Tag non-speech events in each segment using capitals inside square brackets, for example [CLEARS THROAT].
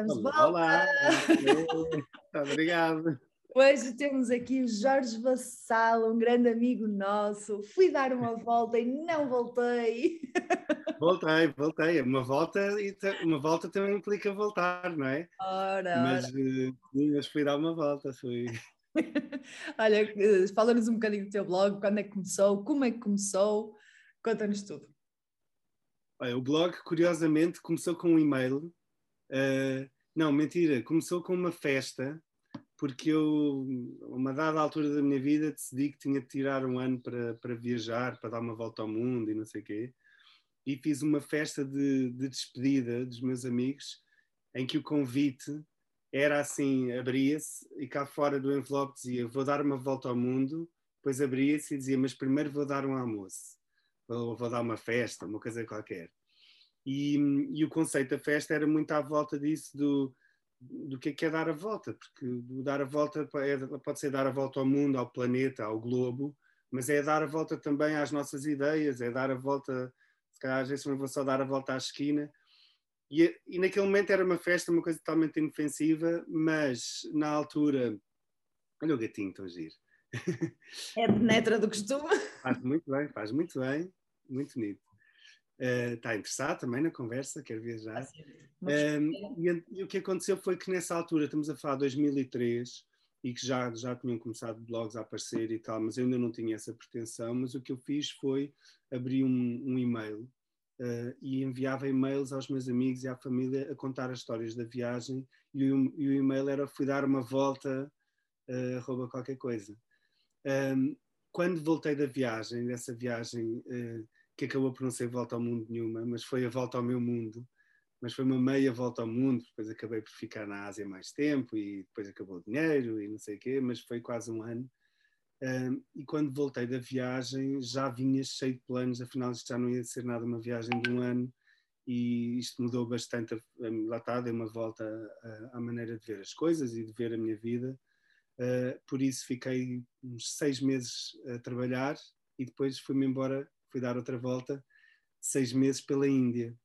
Estamos de volta. Olá, obrigado. Hoje temos aqui o Jorge Vassal, um grande amigo nosso. Fui dar uma volta e não voltei. Voltei, voltei. Uma volta, uma volta também implica voltar, não é? Ora, mas, ora. Eh, mas fui dar uma volta, fui. [LAUGHS] Olha, eh, fala-nos um bocadinho do teu blog, quando é que começou, como é que começou, conta-nos tudo. Olha, o blog, curiosamente, começou com um e-mail. Uh, não, mentira, começou com uma festa, porque eu, a uma dada altura da minha vida, decidi que tinha de tirar um ano para, para viajar, para dar uma volta ao mundo e não sei o quê. E fiz uma festa de, de despedida dos meus amigos, em que o convite era assim: abria-se e cá fora do envelope dizia: Vou dar uma volta ao mundo. Depois abria-se e dizia: Mas primeiro vou dar um almoço ou vou dar uma festa, uma coisa qualquer. E, e, o conceito da festa era muito à volta disso, do, do que é, que é dar a volta, porque dar a volta é, pode ser dar a volta ao mundo, ao planeta, ao globo, mas é dar a volta também às nossas ideias, é dar a volta, se calhar às vezes não vou só dar a volta à esquina. E, e naquele momento era uma festa, uma coisa totalmente inofensiva, mas na altura. Olha o gatinho, tão giro. É penetra do costume. Faz muito bem, faz muito bem muito bonito. Uh, está interessado também na conversa, quer viajar. Uh, e, e, o que aconteceu foi que nessa altura, estamos a falar de 2003, e que já, já tinham começado blogs a aparecer e tal, mas eu ainda não tinha essa pretensão, mas o que eu fiz foi abrir um, um e-mail uh, e enviava e-mails aos meus amigos e à família a contar as histórias da viagem e o, e o e-mail era fui dar uma volta, uh, arroba qualquer coisa. Um, quando voltei da viagem, dessa viagem que acabou por não ser volta ao mundo nenhuma, mas foi a volta ao meu mundo, mas foi uma meia volta ao mundo, depois acabei por ficar na Ásia mais tempo e depois acabou o dinheiro e não sei o quê, mas foi quase um ano. Um, e quando voltei da viagem já vinha cheio de planos, afinal isto já não ia ser nada uma viagem de um ano e isto mudou bastante, lá está, dei uma volta à, à maneira de ver as coisas e de ver a minha vida. Uh, por isso fiquei uns seis meses a trabalhar e depois fui-me embora fui dar outra volta, seis meses pela Índia.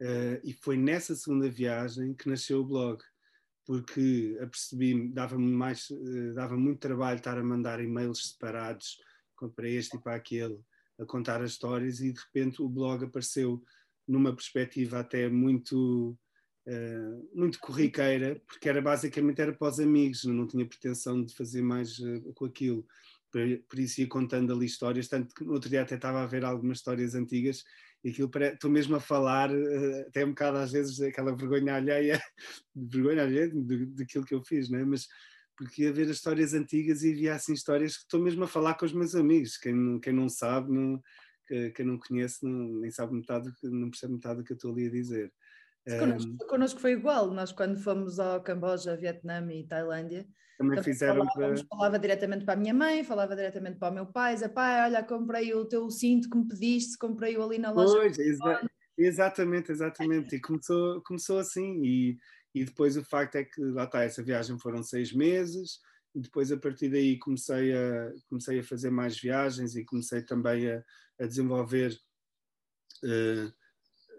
Uh, e foi nessa segunda viagem que nasceu o blog, porque apercebi-me, dava-me mais, uh, dava muito trabalho estar a mandar e-mails separados para este e para aquele, a contar as histórias, e de repente o blog apareceu numa perspectiva até muito. Uh, muito corriqueira, porque era basicamente era para os amigos, não tinha pretensão de fazer mais com aquilo por isso ia contando ali histórias, tanto que no outro dia até estava a ver algumas histórias antigas e aquilo estou mesmo a falar, eh, até um bocado às vezes aquela vergonha alheia, [LAUGHS] vergonha alheia daquilo que eu fiz, não é? Mas porque ia ver as histórias antigas e via assim histórias que estou mesmo a falar com os meus amigos, quem, quem não sabe, não, quem não conhece, não, nem sabe metade, não percebe metade do que eu estou ali a dizer. Connosco, um, connosco foi igual, nós quando fomos ao Camboja, Vietnã e Tailândia, também, também fizeram para... falava diretamente para a minha mãe, falava diretamente para o meu pai, dizia, pai, olha, comprei o teu cinto que me pediste, comprei-o ali na loja. Pois, exa exatamente, exatamente, e começou, começou assim, e, e depois o facto é que, lá está, essa viagem foram seis meses, e depois a partir daí comecei a, comecei a fazer mais viagens e comecei também a, a desenvolver uh,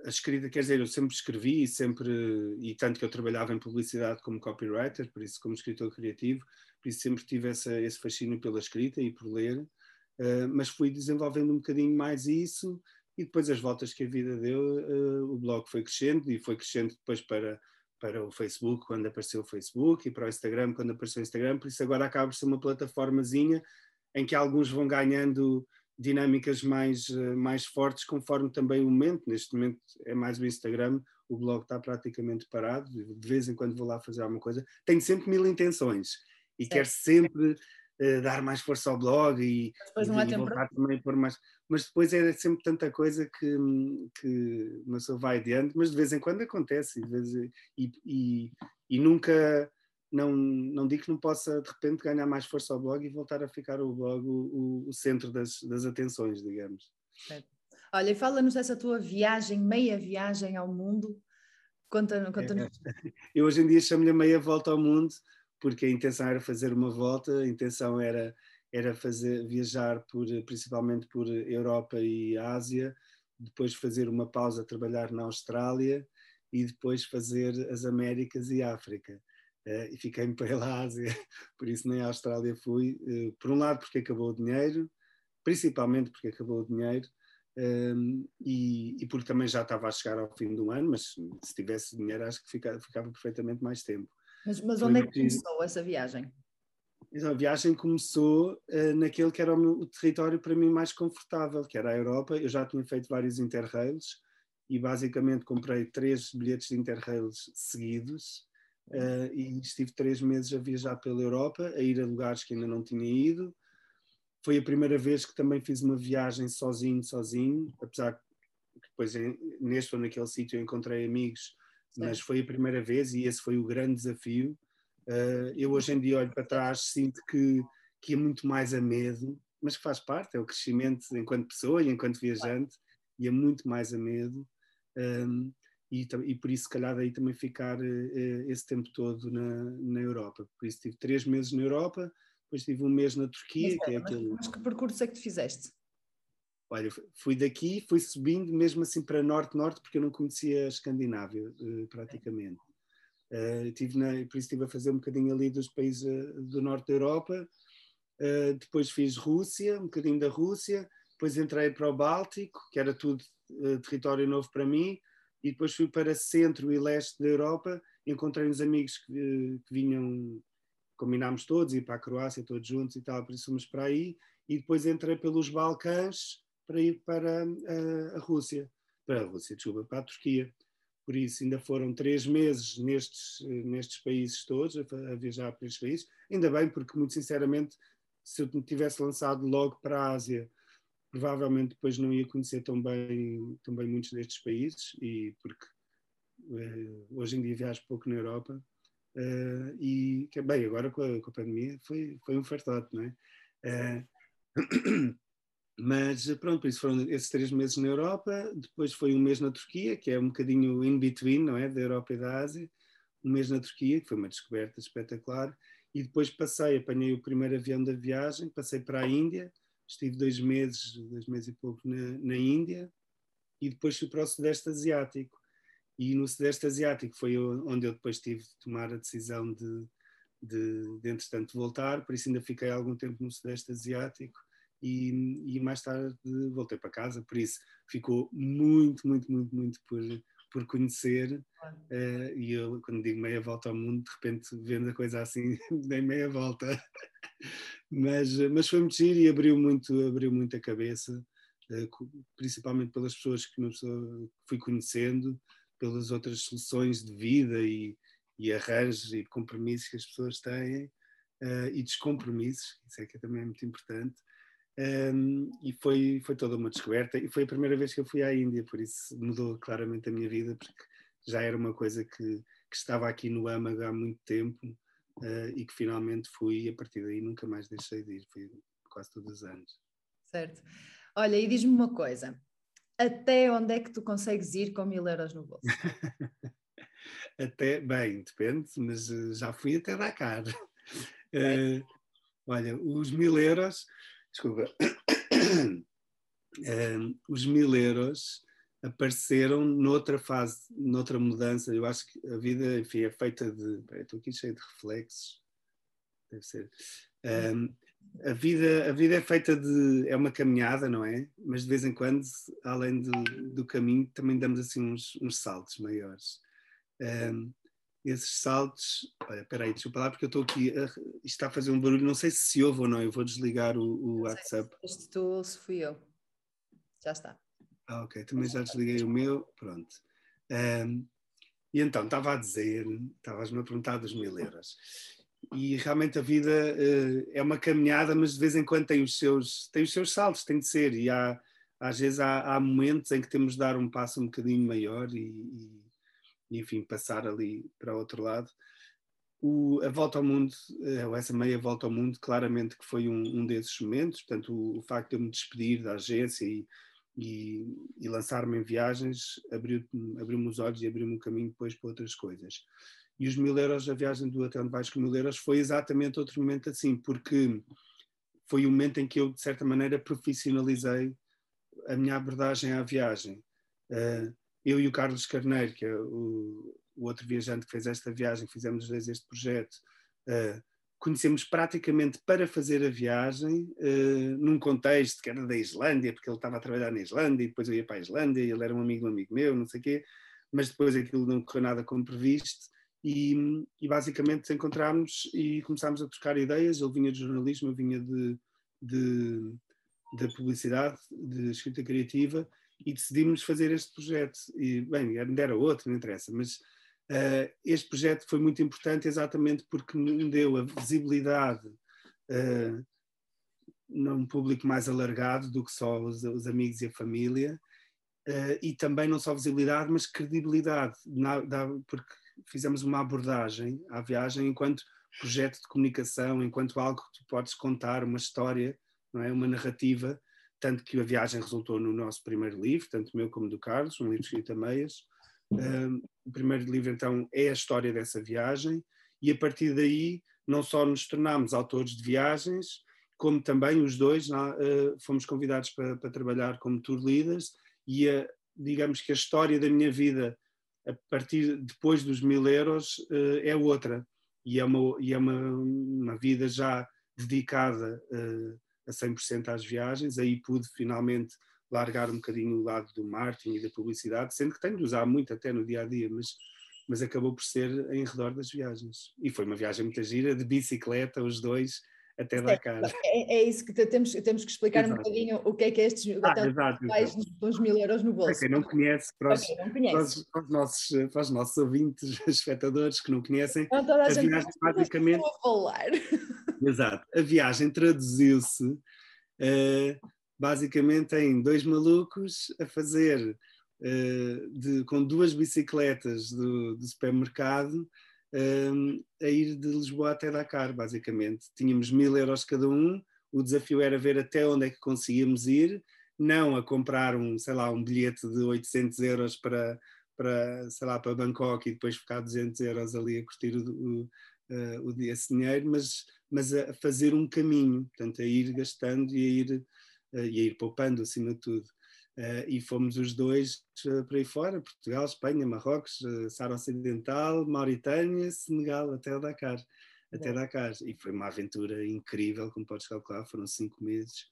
a escrita, quer dizer, eu sempre escrevi e sempre, e tanto que eu trabalhava em publicidade como copywriter, por isso como escritor criativo, por isso sempre tive essa, esse fascínio pela escrita e por ler, uh, mas fui desenvolvendo um bocadinho mais isso e depois as voltas que a vida deu, uh, o blog foi crescendo e foi crescendo depois para, para o Facebook quando apareceu o Facebook e para o Instagram quando apareceu o Instagram, por isso agora acaba por ser uma plataformazinha em que alguns vão ganhando dinâmicas mais, eh, mais fortes conforme também o momento. Neste momento é mais o Instagram, o blog está praticamente parado, de vez em quando vou lá fazer alguma coisa. Tenho sempre mil intenções e quero sempre uh, dar mais força ao blog e, depois não e, voltar também por mais. Mas depois é sempre tanta coisa que, que uma pessoa vai adiante, mas de vez em quando acontece e, e, e, e nunca não, não digo que não possa de repente ganhar mais força ao blog e voltar a ficar o blog o, o centro das, das atenções, digamos. Olha, e fala-nos dessa tua viagem, meia viagem ao mundo. Conta-nos. Conta é, eu hoje em dia chamo-lhe meia volta ao mundo, porque a intenção era fazer uma volta, a intenção era, era fazer, viajar por, principalmente por Europa e Ásia, depois fazer uma pausa, trabalhar na Austrália e depois fazer as Américas e África. Uh, e fiquei-me pela Ásia, por isso nem à Austrália fui. Uh, por um lado, porque acabou o dinheiro, principalmente porque acabou o dinheiro, um, ehm, e, e, porque também já estava a chegar ao fim do ano, mas se tivesse dinheiro, acho que ficava, ficava perfeitamente mais tempo. Mas, mas onde é que começou essa viagem? Então, a viagem começou uh, naquele que era o, meu, o território para mim mais confortável, que era a Europa. Eu já tinha feito vários interrails e basicamente comprei três bilhetes de interrails seguidos uh, e estive três meses a viajar pela Europa, a ir a lugares que ainda não tinha ido. Foi a primeira vez que também fiz uma viagem sozinho, sozinho, apesar que depois neste ou naquele sítio encontrei amigos, Sim. mas foi a primeira vez e esse foi o grande desafio. Uh, eu hoje em dia olho para trás, sinto que, que ia muito mais a medo, mas que faz parte, é o crescimento enquanto pessoa e enquanto viajante, ia muito mais a medo. Um, e, e, por isso, se calhar, daí também ficar uh, esse tempo todo na, na Europa. Por isso, tive três meses na Europa, depois tive um mês na Turquia. Mas, que é aquele... mas que percurso é que tu fizeste? Olha, fui daqui, fui subindo mesmo assim para norte-norte, porque eu não conhecia a Escandinávia, uh, praticamente. Uh, tive na, por isso estive a fazer um bocadinho ali dos países uh, do norte da Europa. depois fiz Rússia, um bocadinho da Rússia. Depois entrei para o Báltico, que era tudo território novo para mim e depois fui para centro e leste da Europa, encontrei uns amigos que, que vinham, combinámos todos, ir para a Croácia todos juntos e tal, por isso fomos para aí, e depois entrei pelos Balcãs para ir para a, a Rússia, para a Rússia, desculpa, para a Turquia. Por isso ainda foram três meses nestes, nestes países todos, a, a viajar para estes países. Ainda bem, porque muito sinceramente, se eu tivesse lançado logo para a Ásia provavelmente depois não ia conhecer tão bem, tão bem muitos destes países, e porque uh, hoje em dia viajo pouco na Europa, uh, e bem, agora com a, com a, pandemia foi, foi um fartote, não é? Uh, [CLEARS THROAT] mas pronto, por isso foram esses três meses na Europa, depois foi um mês na Turquia, que é um bocadinho in between, não é? Da Europa e da Ásia, um mês na Turquia, que foi uma descoberta espetacular, e depois passei, apanhei o primeiro avião da viagem, passei para a Índia, estive dois meses, dois meses e pouco na, na Índia e depois fui para o Sudeste Asiático. E no Sudeste Asiático foi onde eu depois tive de tomar a decisão de, de, de entretanto, voltar, por isso ainda fiquei algum tempo no Sudeste Asiático e, e mais tarde voltei para casa, por isso ficou muito, muito, muito, muito por, por conhecer. Uh, e eu, quando digo meia volta ao mundo, de repente vendo a coisa assim, [LAUGHS] dei meia volta mas, mas foi muito giro e abriu muito, abriu muito a cabeça, eh, principalmente pelas pessoas que fui conhecendo, pelas outras soluções de vida e, e arranjos e compromissos que as pessoas têm uh, e descompromissos, isso é que também é muito importante. Um, e foi, foi toda uma descoberta e foi a primeira vez que eu fui à Índia, por isso mudou claramente a minha vida, porque já era uma coisa que, que estava aqui no âmago há muito tempo uh, e que finalmente fui e a partir daí nunca mais deixei de ir, fui quase todos os anos. Certo. Olha, e diz-me uma coisa, até onde é que tu consegues ir com mil euros no bolso? [LAUGHS] até, bem, depende, mas uh, já fui até Dakar. Uh, olha, os mil euros, desculpa, [COUGHS] os mil euros apareceram noutra fase, noutra mudança. Eu acho que a vida, enfim, é feita de. estou aqui cheio de reflexos. Deve ser. Um, a vida, a vida é feita de. É uma caminhada, não é? Mas de vez em quando, além do, do caminho, também damos assim uns, uns saltos maiores. Um, esses saltos. Olha, peraí, deixa eu falar porque eu estou aqui. isto está a fazer um barulho, não sei se se ouve ou não. Eu vou desligar o, o WhatsApp. Se tu ou se fui eu. Já está. Ah, ok, também já desliguei o meu, pronto. Um, e então, estava a dizer, estavas-me a perguntar dos mil euros. E realmente a vida uh, é uma caminhada, mas de vez em quando tem os seus, tem os seus saltos, tem de ser. E há, às vezes há, há momentos em que temos de dar um passo um bocadinho maior e, e enfim, passar ali para o outro lado. O, a volta ao mundo, eh, ou essa meia volta ao mundo, claramente que foi um, um desses momentos. Portanto, o, o facto de eu me despedir da agência e e, e lançar-me em viagens abriu-me abriu os olhos e abriu-me um caminho depois para outras coisas. E os mil euros, a viagem do Até Onde Vais com mil euros, foi exatamente outro momento assim, porque foi o momento em que eu, de certa maneira, profissionalizei a minha abordagem à viagem. Uh, eu e o Carlos Carneiro, que é o, o outro viajante que fez esta viagem, fizemos os dois este projeto, uh, conhecemos praticamente para fazer a viagem, uh, num contexto que era da Islândia, porque ele estava a trabalhar na Islândia, e depois eu ia para a Islândia, e ele era um amigo um amigo meu, não sei o quê, mas depois aquilo não correu nada como previsto, e, e basicamente encontramos e começámos a trocar ideias, ele vinha de jornalismo, eu vinha de, de, de publicidade, de escrita criativa, e decidimos fazer este projeto. E, bem, ainda era outro, não interessa, mas uh, este projeto foi muito importante exatamente porque me deu a visibilidade uh, num público mais alargado do que só os, os amigos e a família, uh, e também não só visibilidade, mas credibilidade, na, da, porque fizemos uma abordagem à viagem enquanto projeto de comunicação, enquanto algo que tu podes contar, uma história, não é? uma narrativa, tanto que a viagem resultou no nosso primeiro livro, tanto meu como do Carlos, um livro escrito a meias. Um, o primeiro livro, então, é a história dessa viagem, e a partir daí não só nos tornámos autores de viagens, como também os dois uh, fomos convidados para, para, trabalhar como tour leaders, e a, digamos que a história da minha vida a partir depois dos mil euros uh, é outra, e é uma, e é uma, uma vida já dedicada uh, a 100% às viagens, aí pude finalmente largar um bocadinho o lado do marketing e da publicidade, sendo que tenho de usar muito até no dia a dia, mas, mas acabou por ser em redor das viagens. E foi uma viagem muito gira, de bicicleta, os dois, até Dakar. É, é isso que temos, temos que explicar exato. um bocadinho o que é que é estes ah, exato, mais uns mil euros no bolso. Para quem não conhece, para os, não conhece. Para os, para os, nossos, para os nossos ouvintes, [LAUGHS] espectadores que não conhecem, não, toda a, a viagem basicamente. Exato. A viagem traduziu-se uh, basicamente em dois malucos a fazer uh, de, com duas bicicletas do, do supermercado uh, a ir de Lisboa até Dakar, basicamente. Tínhamos mil euros cada um, o desafio era ver até onde é que conseguíamos ir, não a comprar um, sei lá, um bilhete de 800 euros para, para sei lá, para Bangkok e depois ficar 200 euros ali a curtir o, o, uh, esse dinheiro, mas mas a fazer um caminho, portanto, a ir gastando e a ir, uh, e a ir poupando acima de tudo. Uh, e fomos os dois uh, para aí fora, Portugal, Espanha, Marrocos, uh, Sara Ocidental, Mauritânia, Senegal, até Dakar. Até Dakar. E foi uma aventura incrível, como podes calcular, foram cinco meses,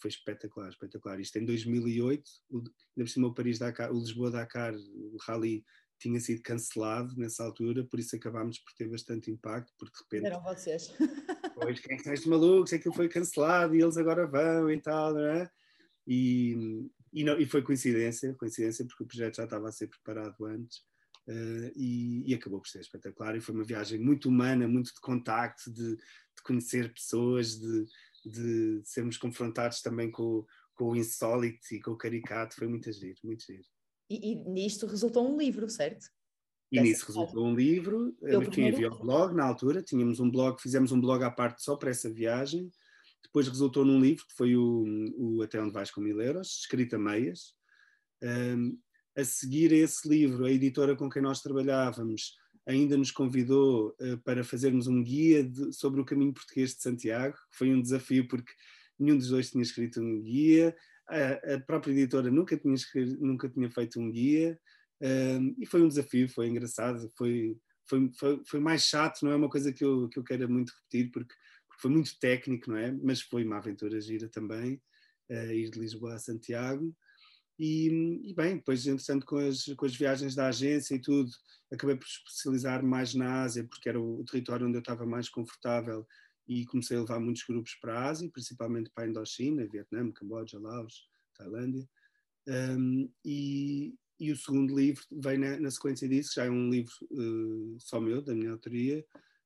foi espetacular, espetacular. Isto em 2008, o, ainda por o Paris-Dakar, o Lisboa-Dakar, o Rally tinha sido cancelado nessa altura, por isso acabámos por ter bastante impacto, porque de repente. Eram vocês. Pois, quem é que são estes malucos? É que foi cancelado e eles agora vão e tal, não é? E, e, não, e foi coincidência, coincidência, porque o projeto já estava a ser preparado antes. Uh, e, e, acabou por ser espetacular. E foi uma viagem muito humana, muito de contacto, de, de conhecer pessoas, de, de, sermos confrontados também com, com o insólito e com o caricato. Foi muito giro, muito giro. E, e nisto resultou um livro, certo? E nisso resultou um livro, eu tinha havia o blog na altura, tínhamos um blog, fizemos um blog à parte só para essa viagem, depois resultou num livro que foi o, o Até Onde Vais com Mil Euros, escrito a meias. Um, a seguir a esse livro, a editora com quem nós trabalhávamos ainda nos convidou uh, para fazermos um guia de, sobre o caminho português de Santiago, que foi um desafio porque nenhum dos dois tinha escrito um guia, a, própria editora nunca tinha, nunca tinha feito um guia um, e foi um desafio, foi engraçado, foi, foi, foi, foi, mais chato, não é uma coisa que eu, que eu queira muito repetir porque, porque foi muito técnico, não é? Mas foi uma aventura gira também, uh, ir de Lisboa a Santiago. E, e, bem, depois, entretanto, com as, com as viagens da agência e tudo, acabei por especializar mais na Ásia, porque era o território onde eu estava mais confortável e comecei a levar muitos grupos para a Ásia, principalmente para a Indochina, Vietnã, Camboja, Laos, Tailândia. Um, e, e, o segundo livro vem na, na, sequência disso, já é um livro uh, só meu, da minha autoria,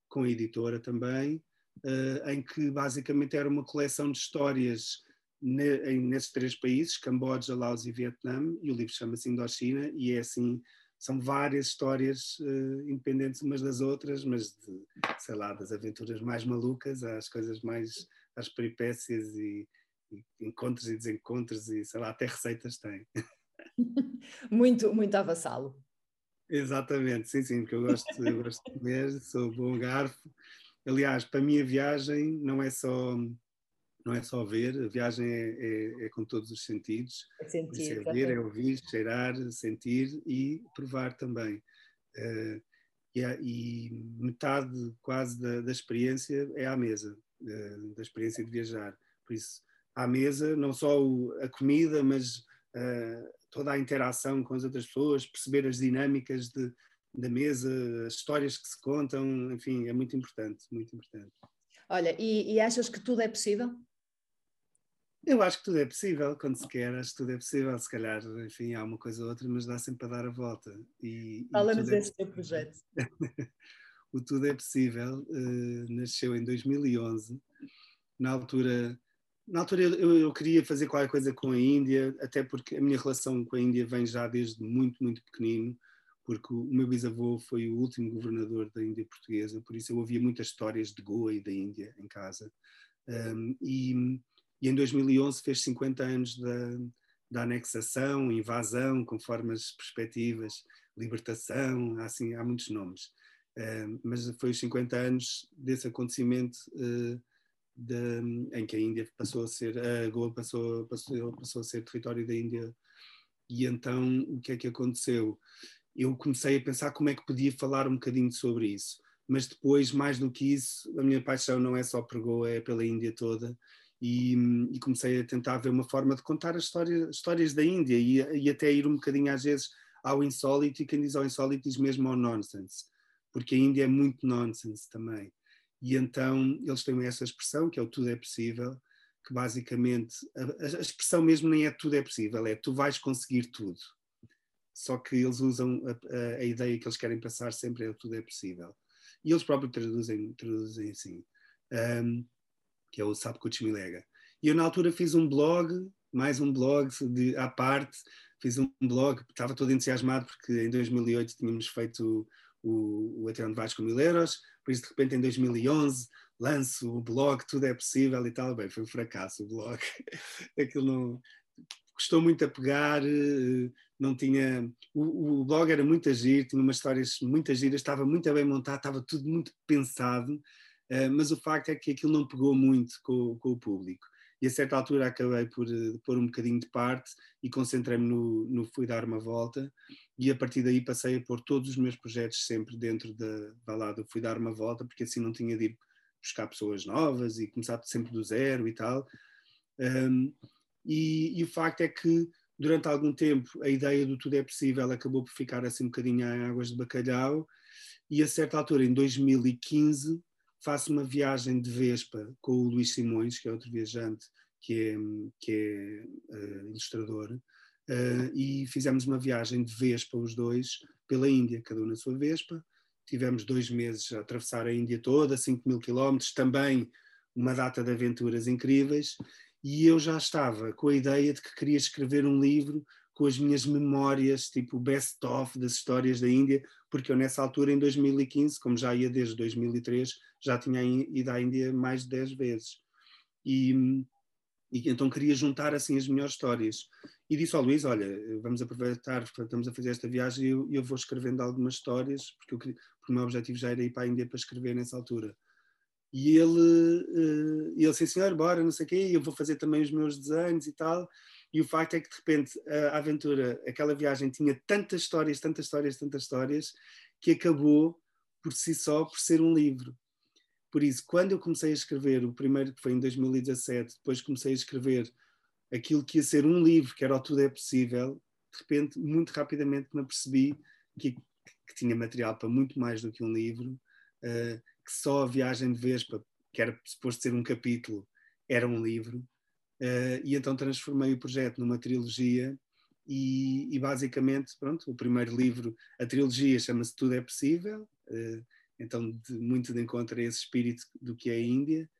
com a editora também, uh, em que basicamente era uma coleção de histórias ne, em, nesses três países, Camboja, Laos e Vietnã, e o livro chama-se Indochina, e é assim são várias histórias uh, independentes umas das outras, mas de, sei lá, das aventuras mais malucas às coisas mais, às peripécias e, e encontros e desencontros e sei lá, até receitas tem. [LAUGHS] muito, muito avassalo. Exatamente, sim, sim, porque eu gosto, eu gosto de comer, sou bom garfo. Aliás, para mim a viagem não é só não é só ver, a viagem é, é, é com todos os sentidos. É sentir. É ver, é ouvir, cheirar, sentir e provar também. Uh, e, e, metade quase da, da, experiência é à mesa, uh, da experiência de viajar. Por isso, à mesa, não só o, a comida, mas uh, toda a interação com as outras pessoas, perceber as dinâmicas de, da mesa, as histórias que se contam, enfim, é muito importante, muito importante. Olha, e, e achas que tudo é possível? Eu acho que tudo é possível quando se quer, acho que tudo é possível. Se calhar, enfim, há uma coisa ou outra, mas dá sempre para dar a volta. Fala-nos é... desse teu projeto. [LAUGHS] o Tudo é Possível uh, nasceu em 2011. Na altura, na altura eu, eu, queria fazer qualquer coisa com a Índia, até porque a minha relação com a Índia vem já desde muito, muito pequenino, porque o meu bisavô foi o último governador da Índia portuguesa, por isso eu ouvia muitas histórias de Goa e da Índia em casa. Um, e e em 2011 fez 50 anos da, da anexação, invasão, conforme as perspectivas, libertação, assim, há muitos nomes. Uh, mas foi os 50 anos desse acontecimento uh, de, em que a Índia passou a ser, a Goa passou, passou, passou a ser território da Índia. E então o que é que aconteceu? Eu comecei a pensar como é que podia falar um bocadinho sobre isso. Mas depois, mais do que isso, a minha paixão não é só por Goa, é pela Índia toda e, e, comecei a tentar ver uma forma de contar as histórias, histórias da Índia e, e, até ir um bocadinho às vezes ao insólito e quem diz ao insólito diz mesmo ao nonsense, porque a Índia é muito nonsense também. E então eles têm essa expressão que é o tudo é possível, que basicamente a, a expressão mesmo nem é tudo é possível, é tu vais conseguir tudo. Só que eles usam a, a, a ideia que eles querem passar sempre é tudo é possível. E eles próprios traduzem, traduzem assim. Um, que é o Sabe Milega. E eu na altura fiz um blog, mais um blog de, à parte, fiz um blog, estava todo entusiasmado porque em 2008 tínhamos feito o, o Até Onde Vais com Mil Euros, por isso de repente em 2011 lanço o blog, tudo é possível e tal, bem, foi um fracasso o blog, [LAUGHS] aquilo não, custou muito a pegar, eh, não tinha, o, o blog era muito agir, tinha umas histórias muito giras, estava muito bem montado, estava tudo muito pensado, mas o facto é que aquilo não pegou muito com, com o público. E a certa altura acabei por uh, pôr um bocadinho de parte e concentrei-me no, no Fui Dar Uma Volta e a partir daí passei a pôr todos os meus projetos sempre dentro da, balada Fui Dar Uma Volta, porque assim não tinha de ir buscar pessoas novas e começar sempre do zero e tal. Um, e, e, o facto é que durante algum tempo a ideia do tudo é possível acabou por ficar assim um bocadinho em águas de bacalhau e a certa altura em 2015 faço uma viagem de Vespa com o Luís Simões, que é outro viajante, que é, que é uh, ilustrador, uh, e fizemos uma viagem de Vespa, os dois, pela Índia, cada um na sua Vespa. Tivemos dois meses a atravessar a Índia toda, 5 mil quilómetros, também uma data de aventuras incríveis, e eu já estava com a ideia de que queria escrever um livro com as minhas memórias, tipo best-of das histórias da Índia, porque eu nessa altura, em 2015, como já ia desde 2003, já tinha ido à Índia mais de 10 vezes. E, e então queria juntar assim as melhores histórias. E disse ao Luís, olha, vamos aproveitar, estamos a fazer esta viagem e eu, eu, vou escrevendo algumas histórias, porque, eu porque o meu objetivo já era ir para a Índia para escrever nessa altura. E ele, uh, ele disse, senhor, bora, não sei o quê, eu vou fazer também os meus desenhos e tal. E o facto é que de repente a aventura, aquela viagem tinha tantas histórias, tantas histórias, tantas histórias, que acabou por si só por ser um livro. Por isso, quando eu comecei a escrever, o primeiro que foi em 2017, depois comecei a escrever aquilo que ia ser um livro, que era o Tudo é Possível, de repente, muito rapidamente me apercebi que, que tinha material para muito mais do que um livro, uh, que só a viagem de Vespa, que era suposto ser um capítulo, era um livro, Uh, e então transformei o projeto numa trilogia e, e, basicamente, pronto, o primeiro livro, a trilogia chama-se Tudo é Possível, uh, então de, muito de encontro a esse espírito do que é a Índia,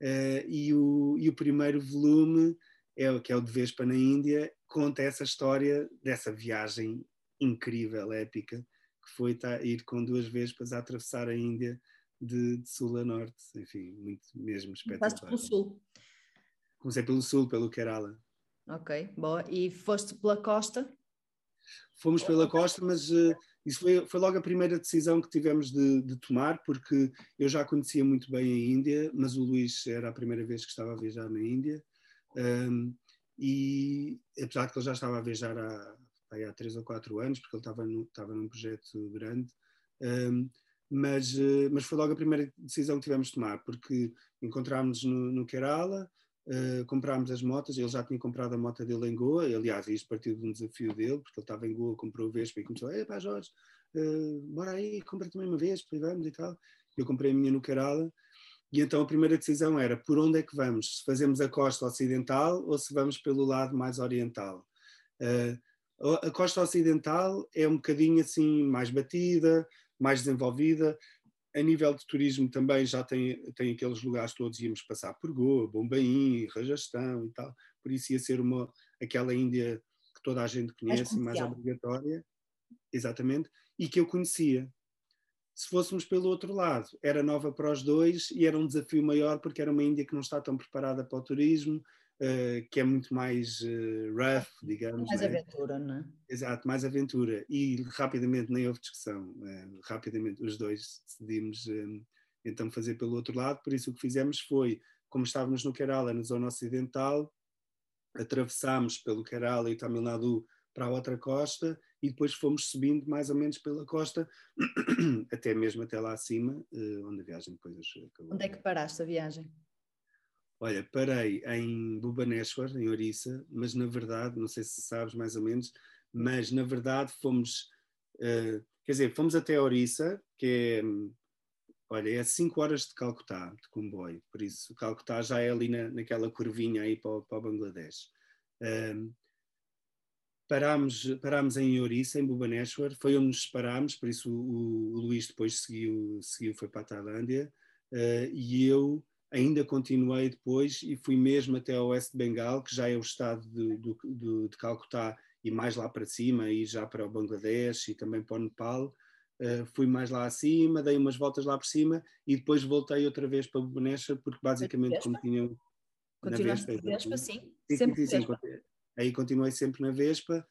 uh, e, o, e o primeiro volume, é o que é o de Vespa na Índia, conta essa história dessa viagem incrível, épica, que foi tá, ir com duas Vespas a atravessar a Índia de, de sul a norte, enfim, muito mesmo espetacular. Passaste pelo sul. Comecei pelo sul, pelo Kerala. Ok, boa. E foste pela costa? Fomos pela costa, mas uh, isso foi, foi logo a primeira decisão que tivemos de, de, tomar, porque eu já conhecia muito bem a Índia, mas o Luís era a primeira vez que estava a viajar na Índia. Um, e apesar de que ele já estava a viajar há, há três ou quatro anos, porque ele estava, no, estava num projeto grande, um, mas, uh, mas foi logo a primeira decisão que tivemos de tomar, porque encontrámos-nos no, no Kerala, uh, comprámos as motas, ele já tinha comprado a moto dele em Goa, e, aliás, isto partiu de um desafio dele, porque ele estava em Goa, comprou o Vespa e começou, pá Jorge, uh, bora aí, compra também uma Vespa e vamos e tal. Eu comprei a minha no Kerala, e então a primeira decisão era por onde é que vamos? Se fazemos a costa ocidental ou se vamos pelo lado mais oriental? Uh, a costa ocidental é um bocadinho assim mais batida, mais desenvolvida. A nível de turismo também já tem, tem aqueles lugares todos, íamos passar por Goa, Bombaim, Rajastão e tal, por isso ia ser uma, aquela Índia que toda a gente conhece, mais, mais obrigatória, exatamente, e que eu conhecia. Se fôssemos pelo outro lado, era nova para os dois e era um desafio maior porque era uma Índia que não está tão preparada para o turismo, uh, que é muito mais uh, rough, digamos. Mais né? aventura, não é? Exato, mais aventura. E rapidamente nem houve discussão. Uh, rapidamente os dois decidimos então fazer pelo outro lado, por isso o que fizemos foi, como estávamos no Kerala, na zona ocidental, atravessámos pelo Kerala e Tamil Nadu para a outra costa e depois fomos subindo mais ou menos pela costa, [CLEARS THROAT] até mesmo até lá acima, onde a viagem depois acabou. Onde é que paraste a viagem? Olha, parei em Bhubaneswar, em Orissa, mas na verdade, não sei se sabes mais ou menos, mas na verdade fomos, uh, quer dizer, fomos até Orissa, que é, olha, é 5 horas de Calcutá, de comboio, por isso Calcutá já é ali na, naquela curvinha aí para, para o Bangladesh. Uh, parámos, parámos em Orissa, em Bhubaneswar, foi onde nos parámos, por isso o, o Luís depois seguiu, seguiu, foi para a Tailândia, uh, e eu ainda continuei depois e fui mesmo até ao Oeste de Bengal, que já é o estado de, de, de, Calcutá e mais lá para cima, e já para o Bangladesh e também para o Nepal. Uh, fui mais lá acima, dei umas voltas lá por cima e depois voltei outra vez para Bhubaneswar, porque basicamente como tinham... Continuaste na Vespa, Vespa sim? sim, sempre sim, sim, aí continuei sempre na Vespa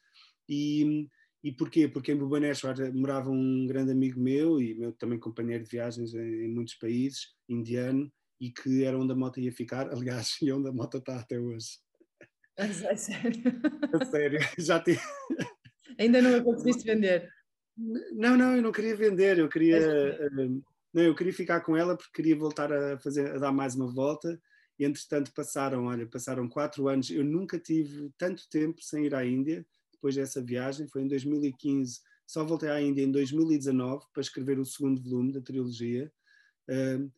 e, e porquê? Porque em Bhubaneswar morava um grande amigo meu e meu também companheiro de viagens em, em muitos países, indiano, e que era onde a moto ia ficar, aliás, [LAUGHS] e onde a moto está até hoje. É sério? A sério, [LAUGHS] já. Ainda não a conseguiste vender? Não, não, eu não queria vender, eu queria... É. Não, eu queria ficar com ela porque queria voltar a fazer, a dar mais uma volta e entretanto passaram, olha, passaram quatro anos, eu nunca tive tanto tempo sem ir à Índia, depois dessa viagem, foi em 2015, só voltei à Índia em 2019 para escrever o segundo volume da trilogia. Uh,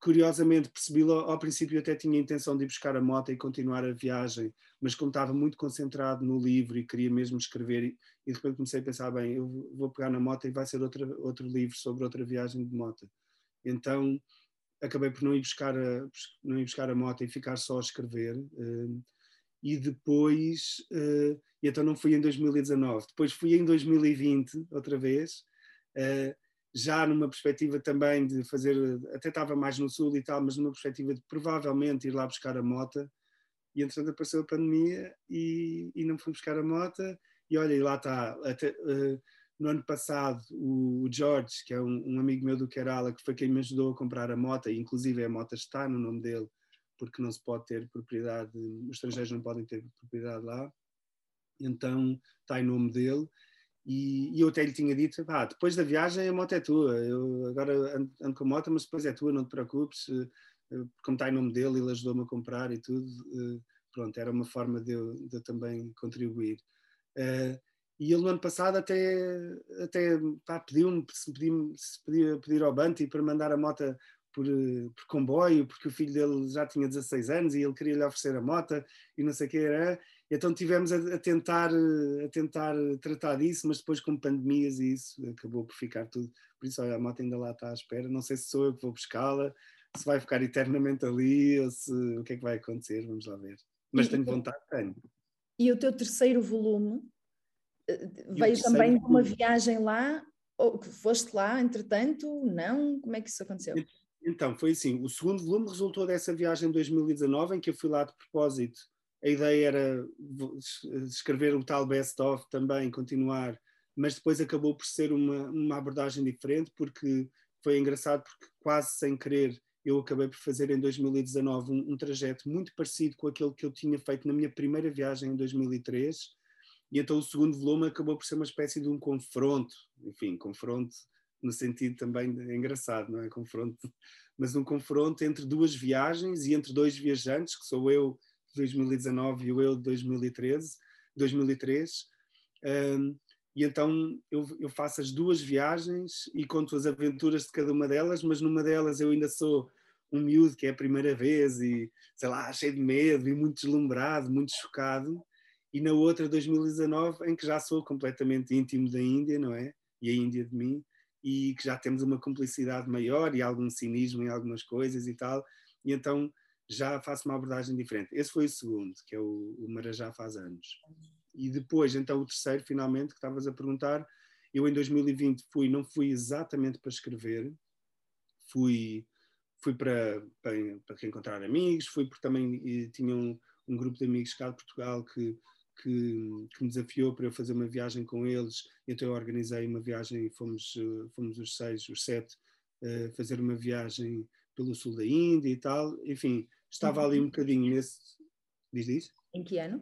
curiosamente percebi ao, ao princípio até tinha a intenção de ir buscar a moto e continuar a viagem, mas como estava muito concentrado no livro e queria mesmo escrever e, de repente comecei a pensar, bem, eu vou pegar na moto e vai ser outra, outro livro sobre outra viagem de moto. Então acabei por não ir buscar a, não ir buscar a moto e ficar só a escrever. Uh, e depois, uh, e então não fui em 2019, depois fui em 2020 outra vez, uh, já numa perspectiva também de fazer, até estava mais no sul e tal, mas numa perspectiva de provavelmente ir lá buscar a moto. E entretanto apareceu a pandemia e, e não fui buscar a moto. E olha, e lá está. Até, uh, no ano passado, o, George, que é um, um, amigo meu do Kerala, que foi quem me ajudou a comprar a moto, e inclusive a moto está no nome dele, porque não se pode ter propriedade, os estrangeiros não podem ter propriedade lá, então está em nome dele. E, e eu até lhe tinha dito: ah, depois da viagem a moto é tua, eu agora ando, ando com a moto, mas depois é tua, não te preocupes, eh, eh, como está em nome dele, ele ajudou-me a comprar e tudo. Eh, pronto, era uma forma de eu, de eu também contribuir. E ele no ano passado até, até pediu-me se, pediu se podia pedir ao Banti para mandar a moto por, por, comboio, porque o filho dele já tinha 16 anos e ele queria lhe oferecer a moto e não sei o que era. Então tivemos a, a, tentar, a tentar tratar disso, mas depois com pandemias e isso acabou por ficar tudo. Por isso, olha, a moto ainda lá está à espera. Não sei se sou eu que vou buscá-la, se vai ficar eternamente ali ou se o que é que vai acontecer, vamos lá ver. Mas e, tenho vontade, tenho. E o teu terceiro volume veio também de uma viagem lá, ou foste lá, entretanto, não? Como é que isso aconteceu? Então, foi assim, o segundo volume resultou dessa viagem de 2019, em que eu fui lá de propósito. A ideia era escrever o tal best-of também, continuar mas depois acabou por ser uma, uma abordagem diferente, porque foi engraçado, porque quase sem querer eu acabei por fazer em 2019 um, um, trajeto muito parecido com aquele que eu tinha feito na minha primeira viagem em 2003, e então o segundo volume acabou por ser uma espécie de um confronto, enfim, confronto no sentido também de, engraçado, não é? Confronto, mas um confronto entre duas viagens e entre dois viajantes, que sou eu de 2019 e o eu de 2013, 2003. Um, e então eu, eu, faço as duas viagens e conto as aventuras de cada uma delas, mas numa delas eu ainda sou um miúdo que é a primeira vez e, sei lá, cheio de medo e muito deslumbrado, muito chocado. E na outra, 2019, em que já sou completamente íntimo da Índia, não é? E a Índia de mim, e que já temos uma cumplicidade maior e algum cinismo em algumas coisas e tal. E então já faço uma abordagem diferente. Esse foi o segundo, que é o, o Marajá faz anos. E depois, então, o terceiro, finalmente, que estavas a perguntar, eu em 2020 fui, não fui exatamente para escrever, fui fui para, para, para reencontrar amigos, fui porque também tinha um, um, grupo de amigos cá de Portugal que, que, que, me desafiou para eu fazer uma viagem com eles, então eu organizei uma viagem e fomos, eh, fomos os seis, os sete, uh, fazer uma viagem pelo sul da Índia e tal, enfim, estava ali um bocadinho nesse... Diz isso? Em que ano?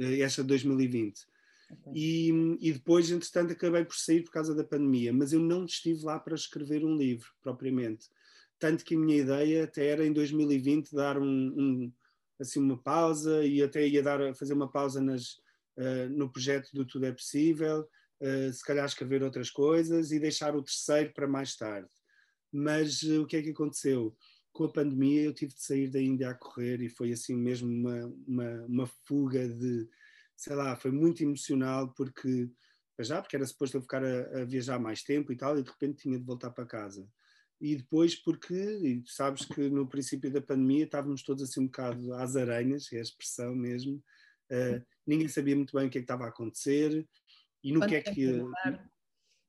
Uh, esta de 2020. Okay. E, e, depois, entretanto, acabei por sair por causa da pandemia, mas eu não estive lá para escrever um livro, propriamente tanto que a minha ideia até era em 2020 dar um, um assim uma pausa e até ia dar fazer uma pausa nas, uh, no projeto do Tudo é Possível, uh, se calhar escrever outras coisas e deixar o terceiro para mais tarde. Mas uh, o que é que aconteceu? Com a pandemia eu tive de sair da Índia a correr e foi assim mesmo uma, uma, uma fuga de, sei lá, foi muito emocional porque, já, porque era suposto eu ficar a, a viajar mais tempo e tal e de repente tinha de voltar para casa. E depois porque, e sabes que no princípio da pandemia estávamos todos assim um bocado às aranhas, é a expressão mesmo, uh, ninguém sabia muito bem o que é que estava a acontecer e no quanto que é que ia,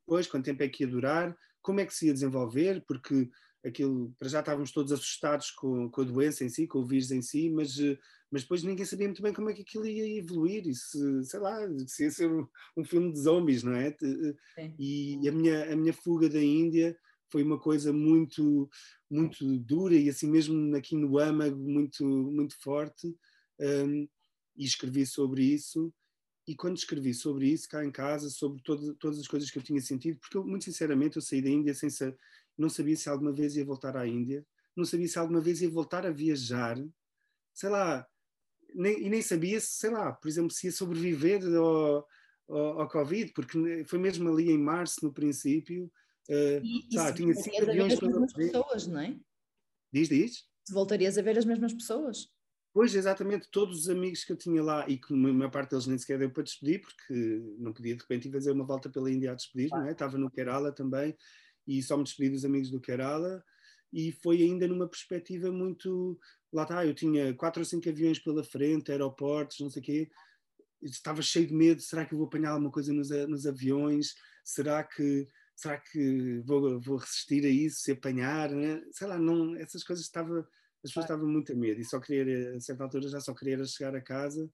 depois, quanto tempo é que ia durar, como é que se ia desenvolver, porque aquilo, para já estávamos todos assustados com, com a doença em si, com o vírus em si, mas, mas depois ninguém sabia muito bem como é que aquilo ia evoluir, e se, sei lá, se ia ser um, um filme de zombies, não é? E, e a, minha, a minha fuga da Índia foi uma coisa muito muito dura e assim mesmo aqui no âmago muito muito forte um, e escrevi sobre isso e quando escrevi sobre isso cá em casa sobre todo, todas as coisas que eu tinha sentido porque eu, muito sinceramente eu saí da Índia sem não sabia se alguma vez ia voltar à Índia não sabia se alguma vez ia voltar a viajar sei lá nem, e nem sabia se sei lá por exemplo se ia sobreviver ao, ao, ao Covid porque foi mesmo ali em março no princípio Uh, e, e tinha cinco aviões para mesmas pessoas, não é? Diz, diz. Se voltarias a ver as mesmas pessoas. Pois, exatamente, todos os amigos que eu tinha lá e que a maior parte deles nem sequer deu para despedir, porque não podia de repente ir fazer uma volta pela Índia a despedir, ah. não é? Estava no Kerala também e só me despedi dos amigos do Kerala e foi ainda numa perspectiva muito. Lá está, eu tinha quatro ou cinco aviões pela frente, aeroportos, não sei o quê, estava cheio de medo: será que eu vou apanhar alguma coisa nos, nos aviões? Será que será que vou, vou resistir a isso, se apanhar, né? sei lá, não, essas coisas estava, as pessoas estavam muito a medo e só queria, a certa altura já só queria chegar a casa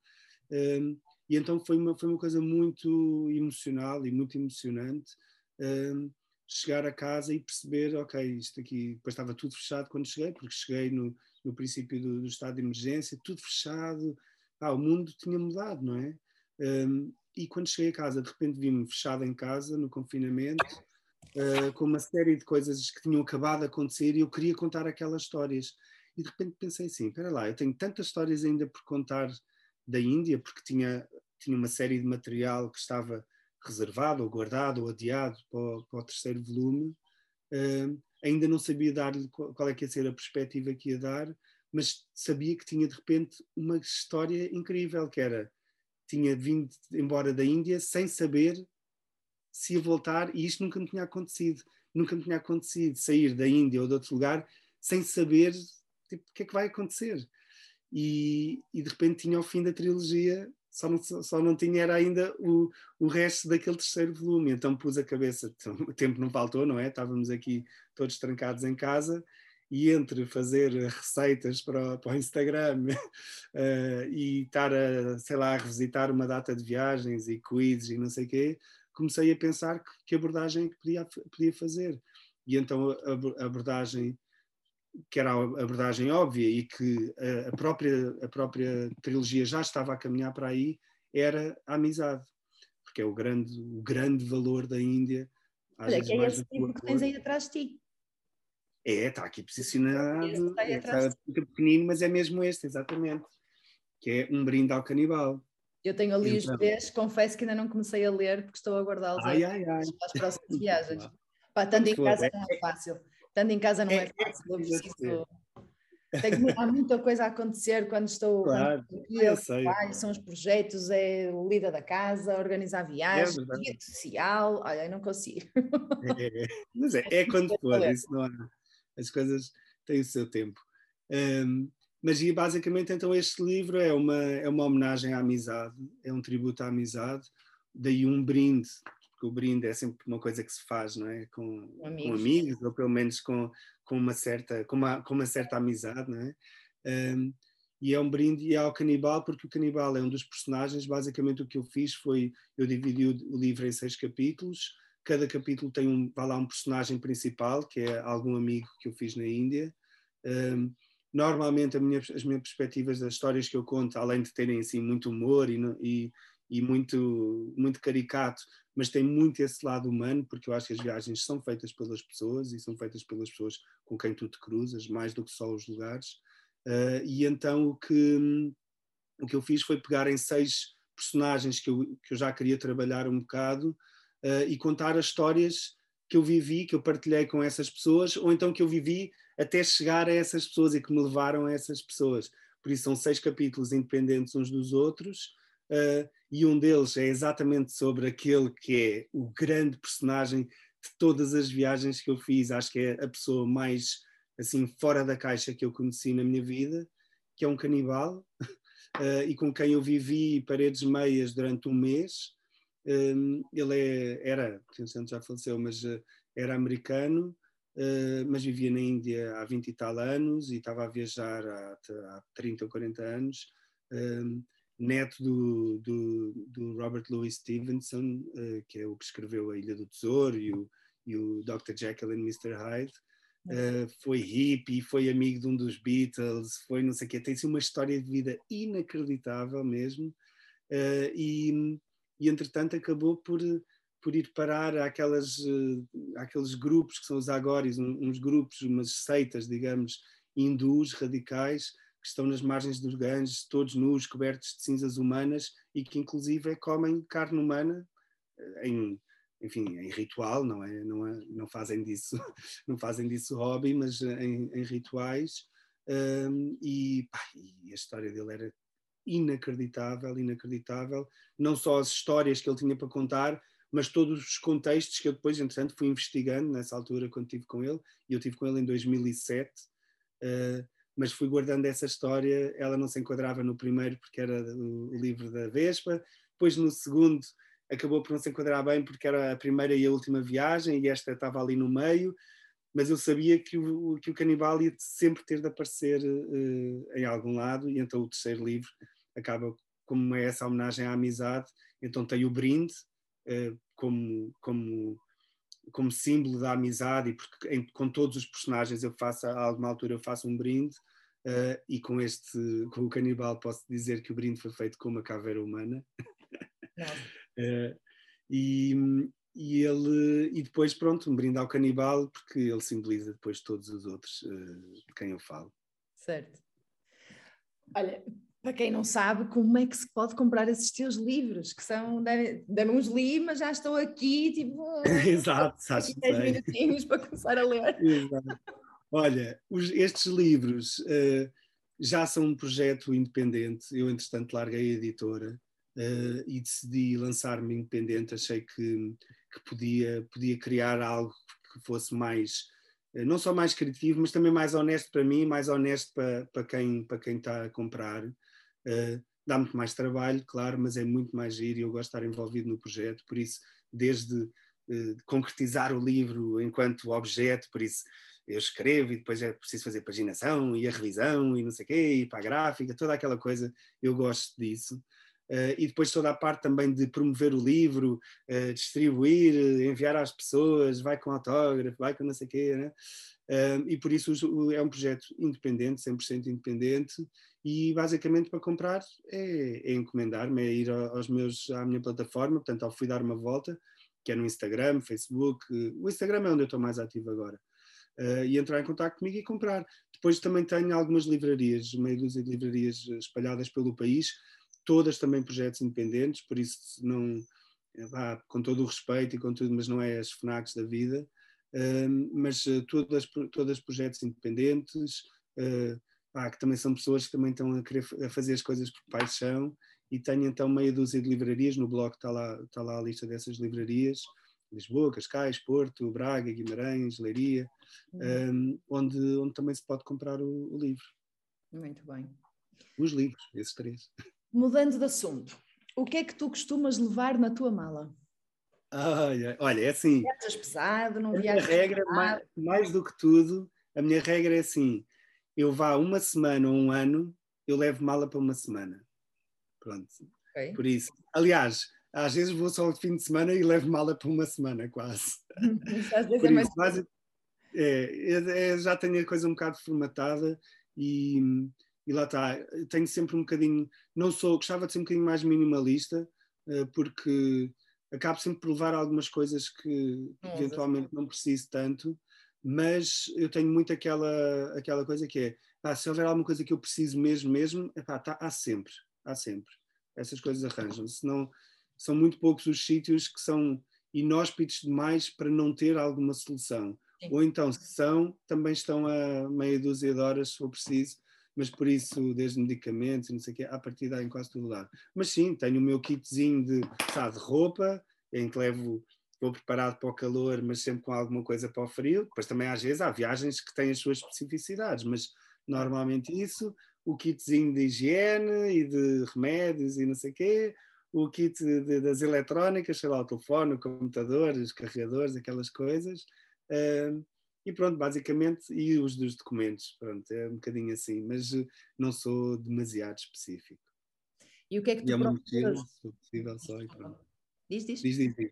um, e então foi uma, foi uma coisa muito emocional e muito emocionante um, chegar a casa e perceber, ok, isto aqui, depois estava tudo fechado quando cheguei, porque cheguei no, no princípio do, do estado de emergência, tudo fechado, ah, o mundo tinha mudado, não é? Um, e quando cheguei a casa, de repente vi-me fechado em casa, no confinamento, uh, com uma série de coisas que tinham acabado de acontecer e eu queria contar aquelas histórias. E de repente pensei assim: espera lá, eu tenho tantas histórias ainda por contar da Índia, porque tinha, tinha uma série de material que estava reservado, ou guardado, ou adiado para o, para o terceiro volume. Uh, ainda não sabia dar-lhe qual, qual é que ia ser a perspectiva que ia dar, mas sabia que tinha de repente uma história incrível, que era tinha vindo embora da Índia sem saber se ia voltar, e isto nunca me tinha acontecido. Nunca me tinha acontecido sair da Índia ou de outro lugar sem saber tipo, o que é que vai acontecer. E, e de repente tinha o fim da trilogia, só não, só não tinha era ainda o, o resto daquele terceiro volume. Então pus a cabeça, então, o tempo não faltou, não é? Estávamos aqui todos trancados em casa e entre fazer receitas para, para o Instagram uh, [LAUGHS] e estar a, sei lá, a revisitar uma data de viagens e quizzes e não sei o quê, comecei a pensar que, que abordagem que podia, podia fazer. E então a, a abordagem que era a abordagem óbvia e que a, própria, a própria trilogia já estava a caminhar para aí, era a amizade, porque é o grande, o grande valor da Índia. Olha, que é esse livro que tens aí atrás de ti. É, está aqui posicionado, está, está pequenino, mas é mesmo este, exatamente, que é um brinde ao canibal. Eu tenho ali então, os três, confesso que ainda não comecei a ler porque estou a guardá-los para as próximas [LAUGHS] viagens. Pá, estando em casa não é fácil. Estando em casa não é, é fácil. Eu preciso. Tenho, há muita coisa a acontecer quando estou [LAUGHS] claro, eu sei. Trabalho, são os projetos, é lida da casa, organizar viagens, é social, olha, eu não consigo. É, mas é, [LAUGHS] é quando for, isso não há, as coisas têm o seu tempo. Um, mas basicamente então este livro é uma, é uma homenagem à amizade, é um tributo à amizade, daí um brinde, porque o brinde é sempre uma coisa que se faz, não é? Com amigos, com amigos ou pelo menos com, com, uma, certa, com, uma, com uma certa amizade, não é? Um, e é um brinde ao canibal, porque o canibal é um dos personagens. Basicamente, o que eu fiz foi: eu dividi o, livro em seis capítulos. Cada capítulo tem um, vai lá um personagem principal, que é algum amigo que eu fiz na Índia. Um, normalmente minha, as minhas perspectivas das histórias que eu conto, além de terem assim muito humor e, e, e, muito, muito caricato, mas tem muito esse lado humano, porque eu acho que as viagens são feitas pelas pessoas e são feitas pelas pessoas com quem tu te cruzas, mais do que só os lugares. Uh, e então o que, o que eu fiz foi pegar em seis personagens que eu, que eu já queria trabalhar um bocado uh, e contar as histórias que eu vivi, que eu partilhei com essas pessoas, ou então que eu vivi até chegar a essas pessoas e que me levaram a essas pessoas. Por isso são seis capítulos independentes uns dos outros, uh, e um deles é exatamente sobre aquele que é o grande personagem de todas as viagens que eu fiz. Acho que é a pessoa mais assim fora da caixa que eu conheci na minha vida, que é um canibal, uh, [LAUGHS] e com quem eu vivi paredes meias durante um mês. Um, ele é, era, já faleceu, mas uh, era americano, uh, mas vivia na Índia há 20 e tal anos e estava a viajar há, há 30 ou 40 anos. Um, neto do, do, do, Robert Louis Stevenson, uh, que é o que escreveu A Ilha do Tesouro e o, e o Dr. Jekyll and Mr. Hyde. Uh, foi hippie, foi amigo de um dos Beatles, foi não sei o quê, tem assim uma história de vida inacreditável mesmo. Uh, e, e entretanto acabou por por ir parar àquelas, àqueles grupos que são os agoris, uns grupos, umas seitas, digamos, hindus radicais, que estão nas margens dos Ganges, todos nus, cobertos de cinzas humanas e que inclusive comem carne humana eh, em, enfim, em ritual, não é? Não, é, não fazem disso, [LAUGHS] não fazem disso hobby, mas em, em rituais. Um, e, pá, e a história dele era inacreditável, inacreditável. Não só as histórias que ele tinha para contar, mas todos os contextos que eu depois, entretanto, fui investigando nessa altura quando estive com ele, e eu estive com ele em 2007, uh, mas fui guardando essa história, ela não se enquadrava no primeiro porque era o livro da Vespa, depois no segundo acabou por não se enquadrar bem porque era a primeira e a última viagem e esta estava ali no meio, mas eu sabia que o, que o canibal ia sempre ter de aparecer uh, em algum lado e então o terceiro livro acaba como é essa homenagem à amizade, então tem o brinde, eh, como, como, como símbolo da amizade e porque em, com todos os personagens eu faço a alguma altura eu faço um brinde uh, e com este com o canibal posso dizer que o brinde foi feito com uma caveira humana. Uh, [LAUGHS] e, e ele e depois pronto um brinde ao canibal porque ele simboliza depois todos os outros uh, de quem eu falo. Certo. Olha para quem não sabe, como é que se pode comprar esses teus livros, que são, ainda não os li, mas já estou aqui, tipo, [LAUGHS] Exato, sabes 10 minutinhos para começar a ler. [LAUGHS] Exato. Olha, os, estes livros uh, já são um projeto independente, eu entretanto larguei a editora uh, e decidi lançar-me independente, achei que, que podia, podia criar algo que fosse mais eh, não só mais criativo, mas também mais honesto para mim, mais honesto para, para, quem, para quem está a comprar. Uh, dá muito mais trabalho, claro, mas é muito mais giro e eu gosto de estar envolvido no projeto, por isso, desde uh, concretizar o livro enquanto objeto, por isso eu escrevo e depois é preciso fazer paginação e a revisão e não sei o quê, e para a gráfica, toda aquela coisa, eu gosto disso. Uh, e depois toda a parte também de promover o livro, uh, distribuir, enviar às pessoas, vai com autógrafo, vai com não sei o quê, né? Uh, e por isso é um projeto independente, 100% independente, e basicamente para comprar é, é encomendar-me, é ir aos meus, à minha plataforma, portanto ao fui dar uma volta, que é no Instagram, Facebook, o Instagram é onde eu estou mais ativo agora, e entrar em contato comigo e comprar. Depois também tenho algumas livrarias, meia dúzia de livrarias espalhadas pelo país, todas também projetos independentes, por isso não, vá, com todo o respeito e com tudo, mas não é as FNACs da vida, uh, mas uh, todas, todas projetos independentes, uh, que também são pessoas que também estão a querer a fazer as coisas por paixão, e tenho então meia dúzia de livrarias, no blog está lá, está lá a lista dessas livrarias, Lisboa, Cascais, Porto, Braga, Guimarães, Leiria, uhum. um, onde, onde também se pode comprar o, o livro. Muito bem. Os livros, esses três. Mudando de assunto, o que é que tu costumas levar na tua mala? Olha, olha é assim. Viajas pesado, não viajas A regra, mais, mais, do que tudo, a minha regra é assim: eu vá uma semana ou um ano, eu levo mala para uma semana. Pronto. Okay. Por isso. Aliás, às vezes vou só ao fim de semana e levo mala para uma semana, quase. [LAUGHS] às vezes Por é isso, mais... é, é, já tenho a coisa um bocado formatada e e lá está, tenho sempre um bocadinho, não sou, gostava de ser um bocadinho mais minimalista, uh, porque acabo sempre por levar algumas coisas que eventualmente não preciso tanto, mas eu tenho muito aquela, aquela coisa que é, ah, se houver alguma coisa que eu preciso mesmo, mesmo, epá, tá, há sempre, há sempre. Essas coisas arranjam-se. São muito poucos os sítios que são inóspitos demais para não ter alguma solução. Sim. Ou então, se são, também estão a meia dúzia de horas, se for preciso, mas por isso, desde medicamentos e não sei o quê, à partida em quase todo lado. Mas sim, tenho o meu kitzinho de, sabe, de roupa, em que levo, vou preparado para o calor, mas sempre com alguma coisa para o frio. Depois também às vezes há viagens que têm as suas especificidades, mas normalmente isso, o kitzinho de higiene e de remédios e não sei o quê, o kit de, das eletrónicas, sei lá, o telefone, o computador, os carregadores, aquelas coisas. Uh, e pronto, basicamente, e os dos documentos, pronto, é um bocadinho assim, mas eh, não sou demasiado específico. E o que é que tu e é procuras? se possível, só e pronto. Diz, diz. Diz, diz, diz.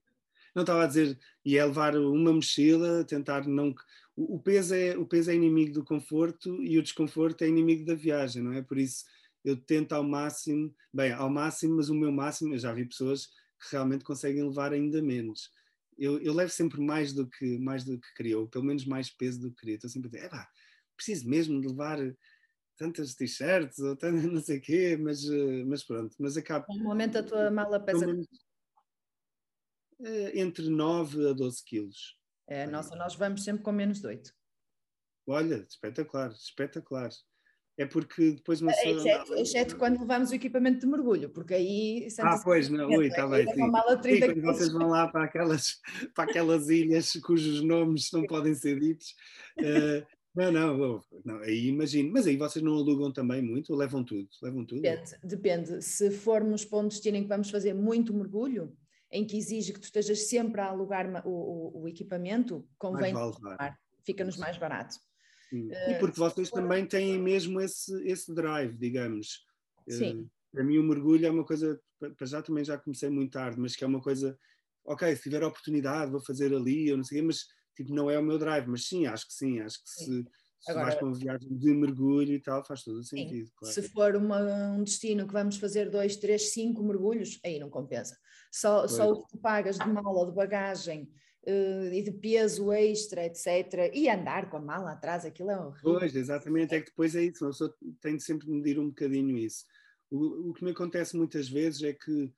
Não estava a dizer, e é levar uma mochila, tentar não. O, o, peso é, o peso é inimigo do conforto e o desconforto é inimigo da viagem, não é? Por isso eu tento ao máximo, bem, ao máximo, mas o meu máximo, eu já vi pessoas que realmente conseguem levar ainda menos eu, eu, levo sempre mais do que mais do que queria, ou pelo menos mais peso do que queria. Estou sempre a dizer, é preciso mesmo de levar tantas t-shirts ou tantas [LAUGHS] não sei o quê, mas, eh, mas pronto, mas acaba. Normalmente a tua mala pesa menos, eh, entre 9 a 12 quilos. É, nossa, nós vamos sempre com menos de 8. Olha, espetacular, espetacular é porque depois uma pessoa... Exceto, exceto, quando levamos o equipamento de mergulho, porque aí... Ah, pois, não, ui, está bem, sim. sim quando vocês vão lá para aquelas, para aquelas ilhas cujos nomes não [LAUGHS] podem ser ditos, uh, não, não, não, aí imagino. Mas aí vocês não alugam também muito ou levam tudo? Levam tudo? Depende, depende. Se formos para um destino em que vamos fazer muito mergulho, em que exige que tu estejas sempre a alugar o, o, o equipamento, convém vale fica-nos mais barato. Sim. E eh, porque vocês também têm mesmo esse, esse drive, digamos. Eh, Sim. Para mim o mergulho é uma coisa, para já também já comecei muito tarde, mas que é uma coisa, ok, se tiver oportunidade vou fazer ali, eu não sei mas tipo, não é o meu drive, mas sim, acho que sim, acho que se, se Agora, vais para uma viagem de mergulho e tal, faz todo o sentido. Claro. Se for uma, um destino que vamos fazer dois, três, cinco mergulhos, aí não compensa. Só, só o que tu pagas de mala, de bagagem, uh, e de peso extra, etc. E andar com a mala atrás, aquilo é horrível. Pois, exatamente, é que depois é isso, eu tenho sempre de medir um bocadinho isso. O, o que me acontece muitas vezes é que,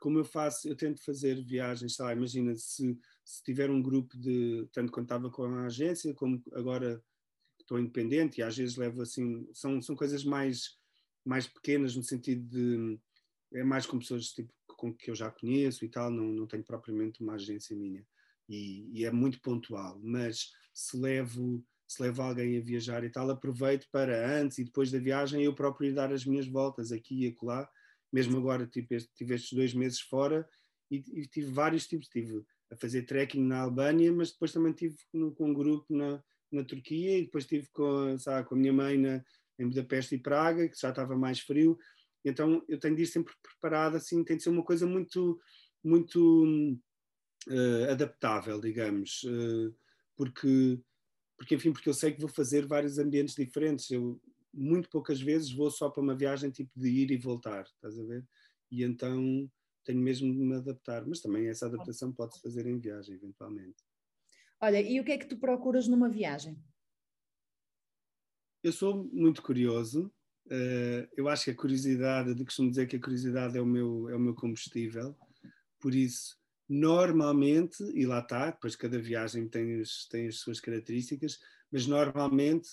como eu faço, eu tento fazer viagens, sei lá, imagina se, se tiver um grupo de, tanto quando estava com a agência, como agora estou independente, e às vezes levo assim, são, são coisas mais, mais pequenas no sentido de, é mais com pessoas tipo, com que eu já conheço e tal, não, não tenho propriamente uma agência minha e, e, é muito pontual, mas se levo, se levo alguém a viajar e tal, aproveito para antes e depois da viagem eu próprio ir dar as minhas voltas aqui e acolá, mesmo agora tipo, tive estes dois meses fora e, e, tive vários tipos, tive a fazer trekking na Albânia, mas depois também tive no, com um grupo na, na Turquia e depois tive com, sabe, com a minha mãe na, em Budapeste e Praga, que já estava mais frio, Então eu tenho de ir sempre preparado, assim, tem de ser uma coisa muito, muito uh, adaptável, digamos, uh, porque, porque, enfim, porque eu sei que vou fazer vários ambientes diferentes. Eu muito poucas vezes vou só para uma viagem tipo de ir e voltar, estás a ver? E então tenho mesmo de me adaptar, mas também essa adaptação pode-se fazer em viagem, eventualmente. Olha, e o que é que tu procuras numa viagem? Eu sou muito curioso. Uh, eu acho que a curiosidade, eu costumo dizer que a curiosidade é o meu, é o meu combustível. Por isso, normalmente, e lá está, depois cada viagem tem, os, tem as suas características, mas normalmente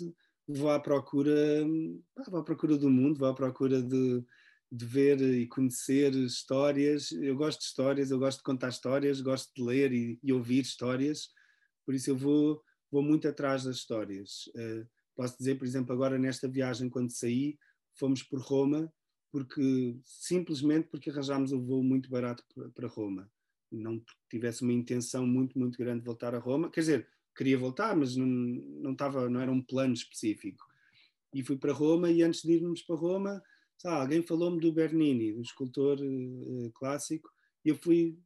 vou à procura, vou à procura do mundo, vou à procura de, de ver e conhecer histórias. Eu gosto de histórias, eu gosto de contar histórias, gosto de ler e, e ouvir histórias, por isso eu vou, vou muito atrás das histórias. Uh, posso dizer, por exemplo, agora nesta viagem, quando saí, fomos por Roma, porque simplesmente porque arranjámos um voo muito barato para Roma. Não tivesse uma intenção muito, muito grande de voltar a Roma. Quer dizer, queria voltar, mas não, não, estava, não era um plano específico. E fui para Roma e antes de irmos para Roma, sabe, alguém falou-me do Bernini, do escultor uh, clássico, e eu fui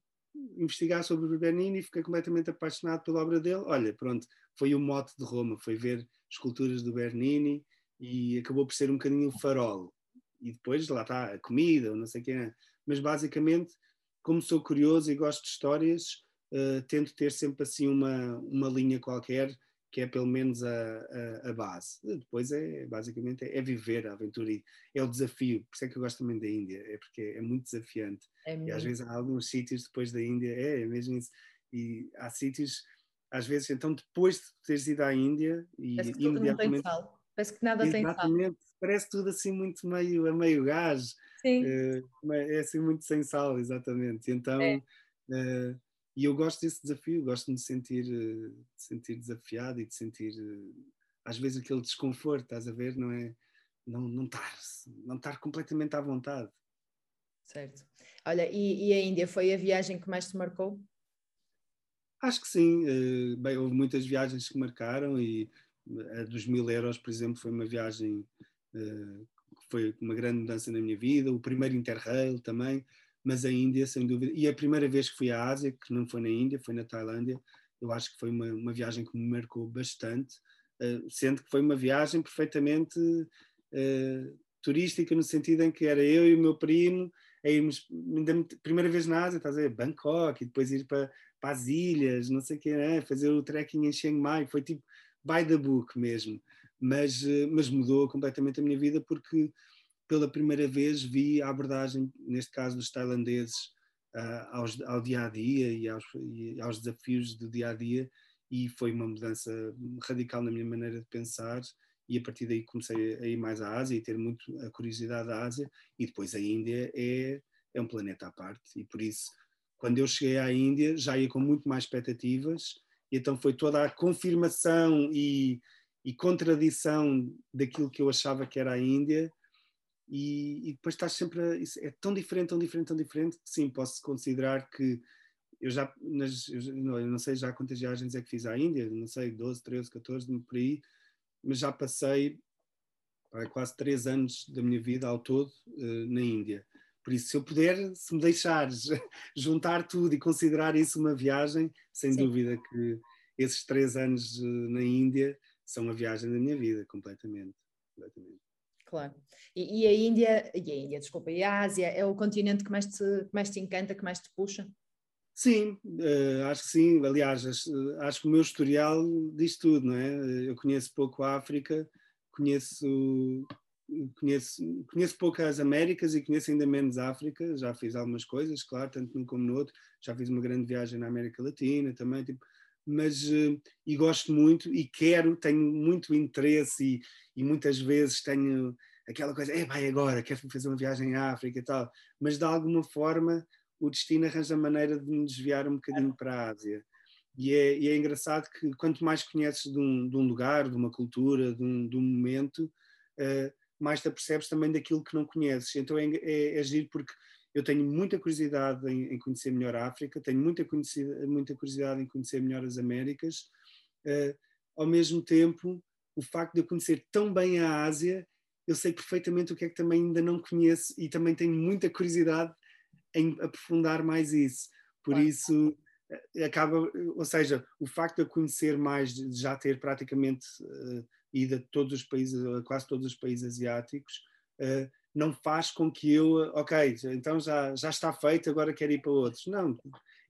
investigar sobre o Bernini e fiquei completamente apaixonado pela obra dele. Olha, pronto, foi o mote de Roma, foi ver esculturas do Bernini e acabou por ser um bocadinho o farol. E depois lá está a comida, não sei quem é. Mas basicamente, como sou curioso e gosto de histórias, uh, tento ter sempre assim uma, uma linha qualquer que é pelo menos a, a, a base. Depois é basicamente é, é, viver a aventura e é o desafio. Por isso é que eu gosto também da Índia, é porque é muito desafiante. É e às vezes há alguns sítios depois da Índia, é, é mesmo isso. E há sítios, às vezes, então depois de teres ido à Índia e Parece que imediatamente. Parece que nada tem sal. Parece tudo assim muito meio a meio gás. Sim. Uh, é assim muito sem sal, exatamente. Então. É. Uh, e eu gosto desse desafio, gosto de me sentir, eh, de sentir desafiado e de sentir, às vezes, aquele desconforto, estás a ver? Não é? Não, não, estar, não estar completamente à vontade. Certo. Olha, e, e a Índia foi a viagem que mais te marcou? Acho que sim. Eh, bem, houve muitas viagens que marcaram e a dos mil euros, por exemplo, foi uma viagem que foi uma grande mudança na minha vida. O primeiro Interrail também mas a Índia, sem dúvida, e a primeira vez que fui à Ásia, que não foi na Índia, foi na Tailândia, eu acho que foi uma, uma viagem que me marcou bastante, uh, sendo que foi uma viagem perfeitamente uh, turística, no sentido em que era eu e o meu primo, a irmos, primeira vez na Ásia, estás a ver, Bangkok, e depois ir para, para as ilhas, não sei o que, né? fazer o trekking em Chiang Mai, foi tipo by the book mesmo, mas, uh, mas mudou completamente a minha vida porque pela primeira vez vi a abordagem, neste caso dos tailandeses, uh, aos, ao dia a dia e aos, e aos, desafios do dia a dia, e foi uma mudança radical na minha maneira de pensar. E a partir daí comecei a ir mais à Ásia e ter muito a curiosidade da Ásia. E depois a Índia é, é um planeta à parte, e por isso, quando eu cheguei à Índia, já ia com muito mais expectativas, e então foi toda a confirmação e, e contradição daquilo que eu achava que era a Índia e, e depois estás sempre a, é tão diferente, tão diferente, tão diferente que sim, posso considerar que eu já, nas, eu não, sei já quantas viagens é que fiz à Índia, não sei, 12, 13, 14, por aí, mas já passei quase três anos da minha vida ao todo uh, na Índia. Por isso, se eu puder, se me deixares [LAUGHS] juntar tudo e considerar isso uma viagem, sem Sim. dúvida que esses três anos uh, na Índia são a viagem da minha vida, completamente. completamente. Claro. E, e, a Índia, e a Índia, desculpa, e a Ásia é o continente que mais te, que mais te encanta, que mais te puxa? Sim, uh, acho que sim. Aliás, acho, acho, que o meu historial diz tudo, não é? Eu conheço pouco a África, conheço, conheço, conheço pouco as Américas e conheço ainda menos a África. Já fiz algumas coisas, claro, tanto num como no outro. Já fiz uma grande viagem na América Latina também, tipo, mas uh, e gosto muito e quero, tenho muito interesse e, e muitas vezes tenho aquela coisa, é vai agora, quero fazer uma viagem à África e tal, mas de alguma forma o destino arranja maneira de me desviar um bocadinho para a Ásia. E é, e é engraçado que quanto mais conheces de um, de um lugar, de uma cultura, de um, de um momento, uh, mais te apercebes também daquilo que não conheces. Então é, é, é giro porque eu tenho muita curiosidade em, em, conhecer melhor a África, tenho muita, muita curiosidade em conhecer melhor as Américas. Uh, ao mesmo tempo, o facto de eu conhecer tão bem a Ásia eu sei perfeitamente o que é que também ainda não conheço e também tenho muita curiosidade em aprofundar mais isso. Por isso, eh, acaba, ou seja, o facto de eu conhecer mais, de já ter praticamente uh, ido a todos os países, a quase todos os países asiáticos, uh, não faz com que eu, ok, então já, já está feito, agora quero ir para outros. Não,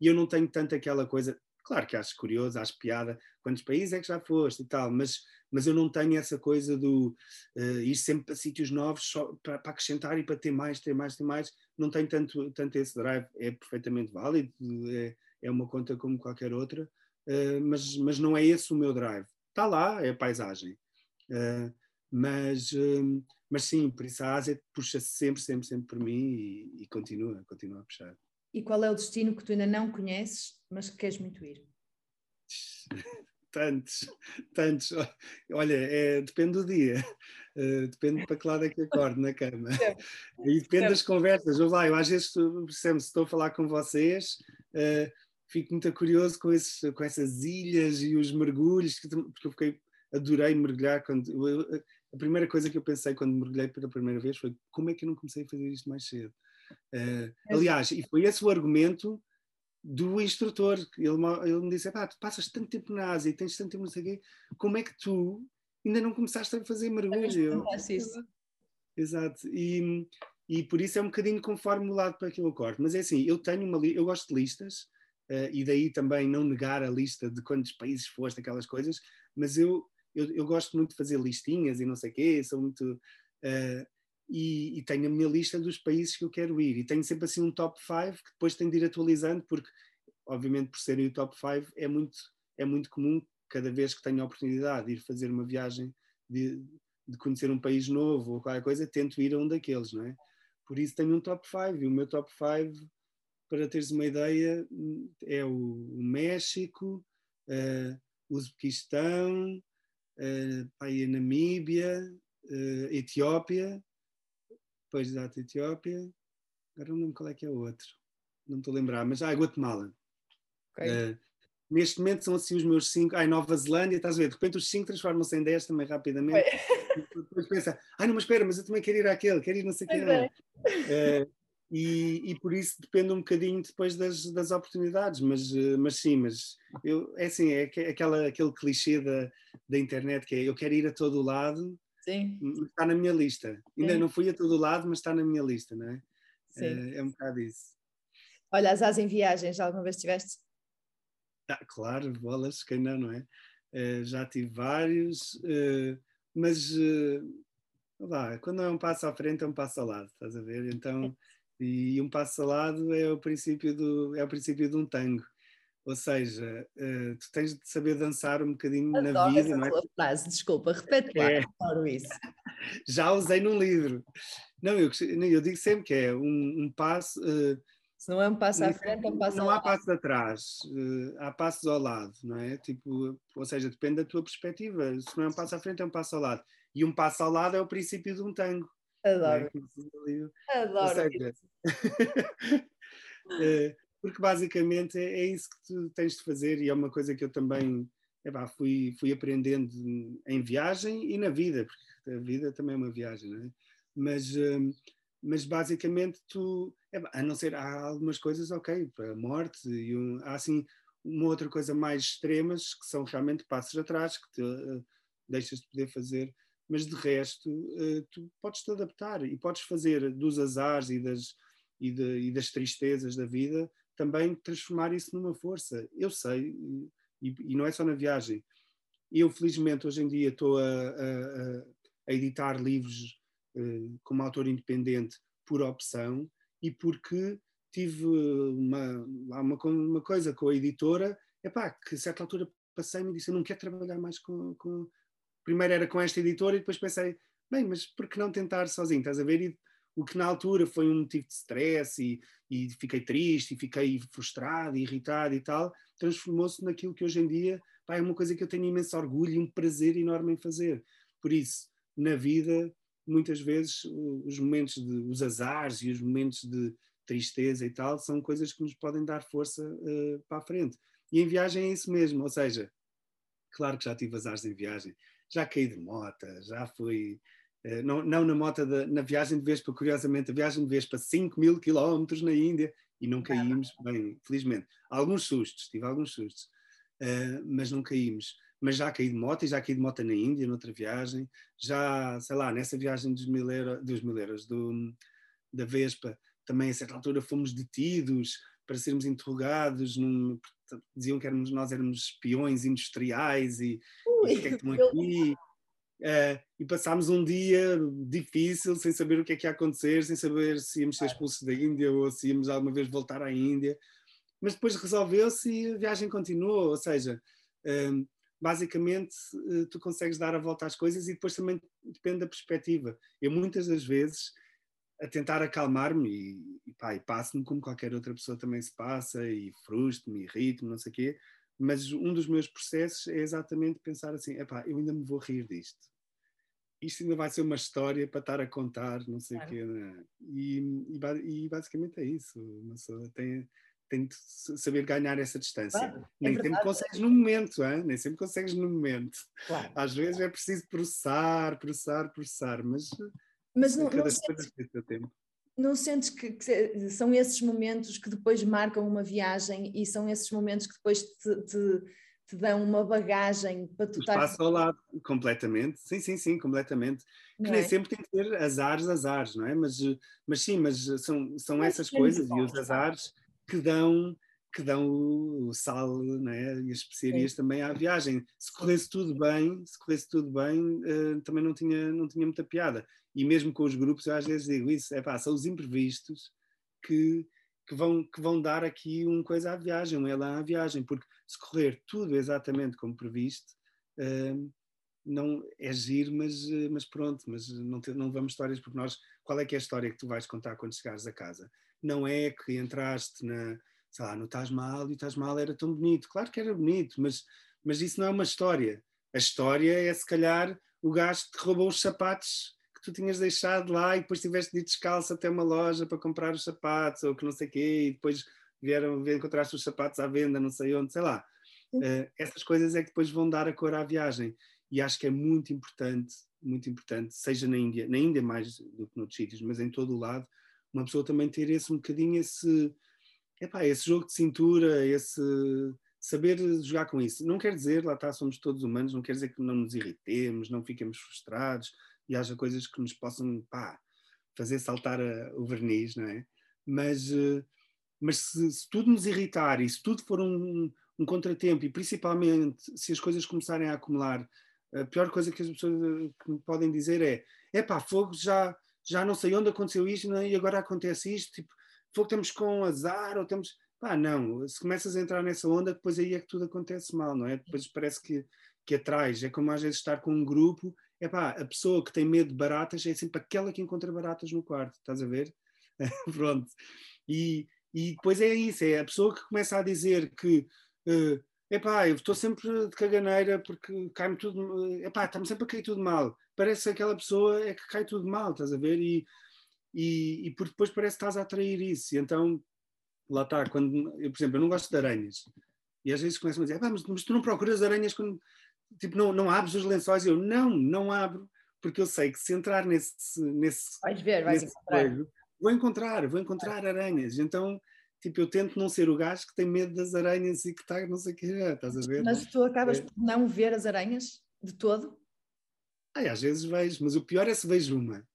e eu não tenho tanto aquela coisa, claro que acho curioso, acho piada, quantos países é que já foste e tal, mas, mas eu não tenho essa coisa do uh, ir sempre para sítios novos só para, para, acrescentar e para ter mais, ter mais, ter mais. Não tenho tanto, tanto esse drive, é perfeitamente válido, é, é uma conta como qualquer outra, uh, mas, mas não é esse o meu drive. Está lá, é a paisagem. Mas, mas sim, por isso a Ásia puxa sempre, sempre, sempre por mim e, e continua, continua a puxar. E qual é o destino que tu ainda não conheces, mas que queres muito ir? [LAUGHS] tantos, tantos. Olha, é, depende do dia, uh, depende para que lado é que acordo na cama. [LAUGHS] E depende das conversas. Eu, lá, eu às vezes, se estou a falar com vocês, uh, fico muito curioso com, esses, com essas ilhas e os mergulhos, porque eu fiquei, adorei mergulhar. Quando, eu, a primeira coisa que eu pensei quando mergulhei pela primeira vez foi como é que eu não comecei a fazer isto mais cedo? Uh, aliás, e foi esse o argumento do instrutor. Ele, ele me disse: tu passas tanto tempo na Ásia e tens tanto tempo não sei quê, como é que tu ainda não começaste a fazer mergulho? Exato. E, e por isso é um bocadinho conforme o lado para que eu acordo. Mas é assim, eu tenho uma eu gosto de listas, uh, e daí também não negar a lista de quantos países foste, aquelas coisas, mas eu, eu, eu gosto muito de fazer listinhas e não sei o quê, sou muito. Uh, e, e, tenho a minha lista dos países que eu quero ir. E tenho sempre assim um top 5 que depois tenho de ir atualizando, porque, obviamente, por serem o top 5, é muito, é muito comum, cada vez que tenho a oportunidade de ir fazer uma viagem, de, de conhecer um país novo ou qualquer coisa, tento ir a um daqueles, não é? Por isso tenho um top 5. E o meu top 5, para teres uma ideia, é o, México, uh, o Uzbequistão, uh, a Namíbia, uh, Etiópia, depois da Etiópia, agora não lembro qual é que é o outro, não estou a lembrar, mas ah, Guatemala. Okay. Uh, neste momento são assim os meus cinco. Ai, Nova Zelândia, estás a ver? De repente os cinco transformam-se em dez também rapidamente. [LAUGHS] Depois pensa, ai, não, mas espera, mas eu também quero ir àquele, quero ir não sei o que. É. E, e, por isso depende um bocadinho depois das, das oportunidades, mas, uh, mas sim, mas eu, é assim, é aquela, aquele clichê da, da internet que é eu quero ir a todo lado Sim. Está na minha lista. Ainda Sim. não fui a todo lado, mas está na minha lista, não é? Sim. É, é um bocado isso. Olha, as as em viagens, alguma vez tiveste? Ah, claro, bolas, quem não, não é? Uh, já tive vários, uh, mas uh, lá, quando é um passo à frente é um passo ao lado, estás a ver? Então, e um passo ao lado é o princípio do, é o princípio de um tango. Ou seja, uh, tu tens de saber dançar um bocadinho Adoro na vida, não é? frase, desculpa, repete lá, é. adoro isso. [LAUGHS] Já usei num livro. Não, eu, eu digo sempre que é um, um passo. Uh, Se não é um passo à frente, é um passo Não há passos atrás, uh, há passos ao lado, não é? Tipo, ou seja, depende da tua perspectiva. Se não é um passo à frente, é um passo ao lado. E um passo ao lado é o princípio de um tango. Adoro. É? Adoro. Seja, [LAUGHS] porque basicamente é, é, isso que tu tens de fazer e é uma coisa que eu também epá, fui, fui aprendendo em viagem e na vida, porque a vida também é uma viagem, não é? Mas, hum, mas basicamente tu, epá, a não ser, há algumas coisas, ok, a morte, e um, há assim uma outra coisa mais extremas que são realmente passos atrás que te uh, deixas de poder fazer, mas de resto uh, tu podes te adaptar e podes fazer dos azares e das, e, de, e das tristezas da vida também transformar isso numa força. Eu sei, e, e não é só na viagem. Eu, felizmente, hoje em dia estou a, a, a editar livros uh, como autor independente por opção e porque tive uma, uma, uma coisa com a editora, epá, que a certa altura passei-me e disse, eu não quero trabalhar mais com, com... Primeiro era com esta editora e depois pensei, bem, mas por que não tentar sozinho, estás a ver? E o que na altura foi um motivo de stress e, e fiquei triste e fiquei frustrado e irritado e tal, transformou-se naquilo que hoje em dia pá, é uma coisa que eu tenho imenso orgulho e um prazer enorme em fazer. Por isso, na vida, muitas vezes os momentos de os azares e os momentos de tristeza e tal são coisas que nos podem dar força uh, para a frente. E em viagem é isso mesmo, ou seja, claro que já tive azares em viagem, já caí de moto, já fui Uh, não, não na moto, de, na viagem de Vespa, curiosamente, a viagem de Vespa 5 mil quilómetros na Índia e não caímos, bem, felizmente. Alguns sustos, tive alguns sustos, uh, mas não caímos. Mas já caí de moto e já caí de moto na Índia, noutra viagem. Já, sei lá, nessa viagem dos mil, euro, dos mil euros do, da Vespa, também a certa altura fomos detidos para sermos interrogados, num, diziam que éramos, nós éramos espiões industriais e o que é que estão aqui? Uh, e passámos um dia difícil, sem saber o que é que ia acontecer, sem saber se íamos ser expulsos da Índia ou se íamos alguma vez voltar à Índia. Mas depois resolveu-se e a viagem continuou. Ou seja, uh, basicamente uh, tu consegues dar a volta às coisas e depois também depende da perspectiva. Eu muitas das vezes a tentar acalmar-me e, e, pá, e passo-me como qualquer outra pessoa também se passa e frustro-me, irrito-me, não sei o quê, mas um dos meus processos é exatamente pensar assim, epá, eu ainda me vou rir disto. Isto ainda vai ser uma história para estar a contar, não sei o claro. quê. Né? E, e, e, basicamente é isso. Uma pessoa tem, tem de saber ganhar essa distância. Claro, é Nem sempre consegues no momento, hein? nem sempre consegues no momento. Claro. Às vezes é preciso processar, processar, processar, mas mas não, não, sentes, não sentes que, que, são esses momentos que depois marcam uma viagem e são esses momentos que depois te, te, te dão uma bagagem para tu estar. Passa ao lado, completamente. Sim, sim, sim, completamente. Que nem é? sempre tem que ter azares, azares, não é? Mas, mas sim, mas são, são essas coisas e os azares que dão que dão o, sal né? e as especiarias Sim. também à viagem. Se corresse tudo bem, se corresse tudo bem, uh, também não tinha, não tinha muita piada. E mesmo com os grupos, eu às vezes digo isso, é pá, são os imprevistos que, que, vão, que vão dar aqui uma coisa à viagem, um elan à viagem, porque se correr tudo exatamente como previsto, uh, não é giro, mas, uh, mas pronto, mas não, te, não vamos histórias, porque nós, qual é que é a história que tu vais contar quando chegares a casa? Não é que entraste na sei lá, no Taj Mahal, e o Taj Mahal era tão bonito. Claro que era bonito, mas, mas isso não é uma história. A história é, se calhar, o gajo que roubou os sapatos tu tinhas deixado lá e depois tiveste de ir descalço até uma loja para comprar os sapatos, ou que não sei o quê, e depois vieram ver, encontraste os sapatos à venda, não sei onde, sei lá. Uh, essas coisas é que depois vão dar a cor à viagem. E acho que é muito importante, muito importante, seja na Índia, na Índia mais do que noutros sítios, mas em todo o lado, uma pessoa também ter esse um bocadinho esse epá, esse jogo de cintura, esse saber jogar com isso. Não quer dizer, lá está, somos todos humanos, não quer dizer que não nos irritemos, não fiquemos frustrados e haja coisas que nos possam pá, fazer saltar a, o verniz, não é? Mas, eh, mas se, se, tudo nos irritar e se tudo for um, um contratempo e principalmente se as coisas começarem a acumular, a pior coisa que as pessoas eh, que podem dizer é: é pá, fogo, já, já não sei onde aconteceu isto é? e agora acontece isto. Tipo, estamos com azar, ou estamos. Pá, não, se começas a entrar nessa onda, depois aí é que tudo acontece mal, não é? Depois parece que, que atrás, é como às vezes estar com um grupo, é pá, a pessoa que tem medo de baratas é sempre aquela que encontra baratas no quarto, estás a ver? [LAUGHS] Pronto. E, e depois é isso, é a pessoa que começa a dizer que. Uh, epá, eu estou sempre de caganeira porque cai-me tudo, epá, está-me sempre a cair tudo mal. Parece que aquela pessoa é que cai tudo mal, estás a ver? E, e, e depois parece que estás a atrair isso. E então, lá está, quando, eu, por exemplo, eu não gosto de aranhas. E às vezes começam a dizer, mas, mas, tu não procuras aranhas quando, tipo, não, não abres os lençóis? Eu, não, não abro, porque eu sei que se entrar nesse... nesse vais ver, vais encontrar. Coelho, vou encontrar, vou encontrar aranhas. Então, tipo, eu tento não ser o gajo que tem medo das aranhas e que está, não sei o que, estás a ver? Mas tu acabas é. por não ver as aranhas de todo? Ai, às vezes vejo, mas o pior é se vejo uma.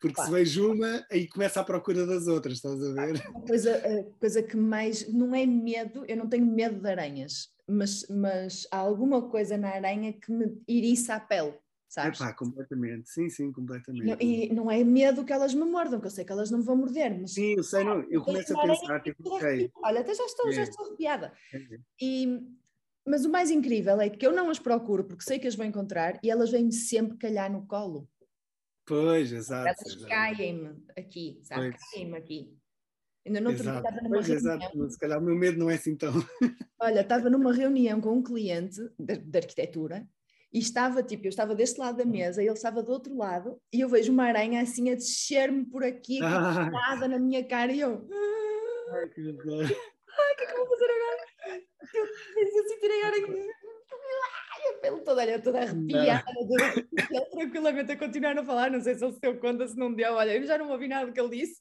Porque claro. se vejo uma, aí começa a procura das outras, estás a ver? A coisa, a coisa que mais. Não é medo, eu não tenho medo de aranhas, mas, mas há alguma coisa na aranha que me iriça a pele, sabes? Epá, completamente, sim, sim, completamente. Não, e não é medo que elas me mordam, que eu sei que elas não me vão morder. Mas, sim, eu sei, não, eu começo a pensar, tipo, ok. Olha, até já estou, é. já estou arrepiada. É. E, mas o mais incrível é que eu não as procuro porque sei que as vou encontrar e elas vêm-me sempre calhar no colo. Pois, exato. Elas caem-me aqui, sabe? Caem-me aqui. Ainda não estava numa pois, reunião. Exato, se calhar o meu medo não é assim tão. [LAUGHS] Olha, estava numa reunião com um cliente de, de, arquitetura e estava tipo, eu estava deste lado da mesa e ele estava do outro lado e eu vejo uma aranha assim a descer-me por aqui, nada na minha cara e eu. Ai, que Ai, o que é que eu vou fazer agora? Eu, eu a aranha. Pelo todo, olha, toda arrepiada, ele tranquilamente a continuar a falar, não sei se ele se deu conta, se não deu, olha, eu já não ouvi nada do que ele disse.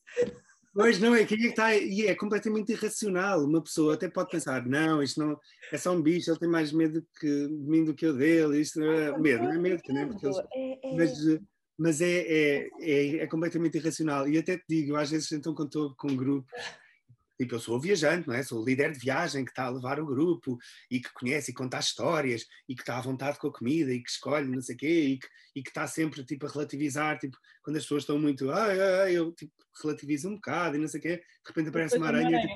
Pois não, é que está, e é completamente irracional. Uma pessoa até pode pensar, não, isto não é só um bicho, ele tem mais medo que, de mim do que eu dele, isto não é medo, não é medo, né? Porque eles, é, é... mas, mas é, é, é, é, completamente irracional. E até te digo, às vezes então quando estou com um grupo Tipo, eu sou o viajante, não é? Sou o líder de viagem que está a levar o grupo e que conhece e conta histórias e que está à vontade com a comida e que escolhe não sei o quê e que, e que está sempre tipo, a relativizar. Tipo, quando as pessoas estão muito, ah, ah, eu tipo, relativizo um bocado e não sei o quê, de repente aparece uma aranha. Tipo,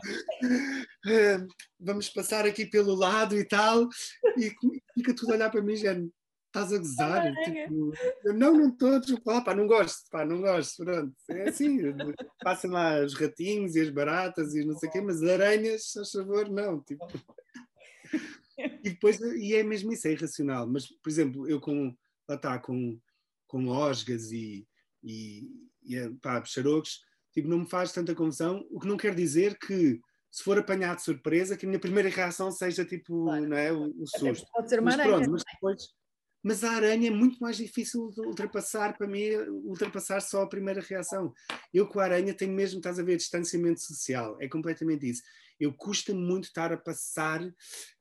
ah, vamos passar aqui pelo lado e tal, e fica tudo a olhar para mim, género estás a gozar? Tipo, não, não todos, pá, pá, não gosto, pá, não gosto, pronto. É assim, [LAUGHS] passam lá os ratinhos e as baratas e não sei o quê, mas aranhas, a favor, não, tipo. E depois, e é mesmo isso, é irracional. Mas, por exemplo, eu com, lá está, com, com osgas e, e, e pá, xarocos, tipo, não me faz tanta confusão, o que não quer dizer que se for apanhado de surpresa, que a minha primeira reação seja tipo, claro. não é, o, o susto. Pode ser uma mas, aranha, pronto, mas depois, mas a aranha é muito mais difícil de ultrapassar para mim, ultrapassar só a primeira reação. Eu com a aranha tenho mesmo, estás a ver, distanciamento social, é completamente isso. Eu custa muito estar a passar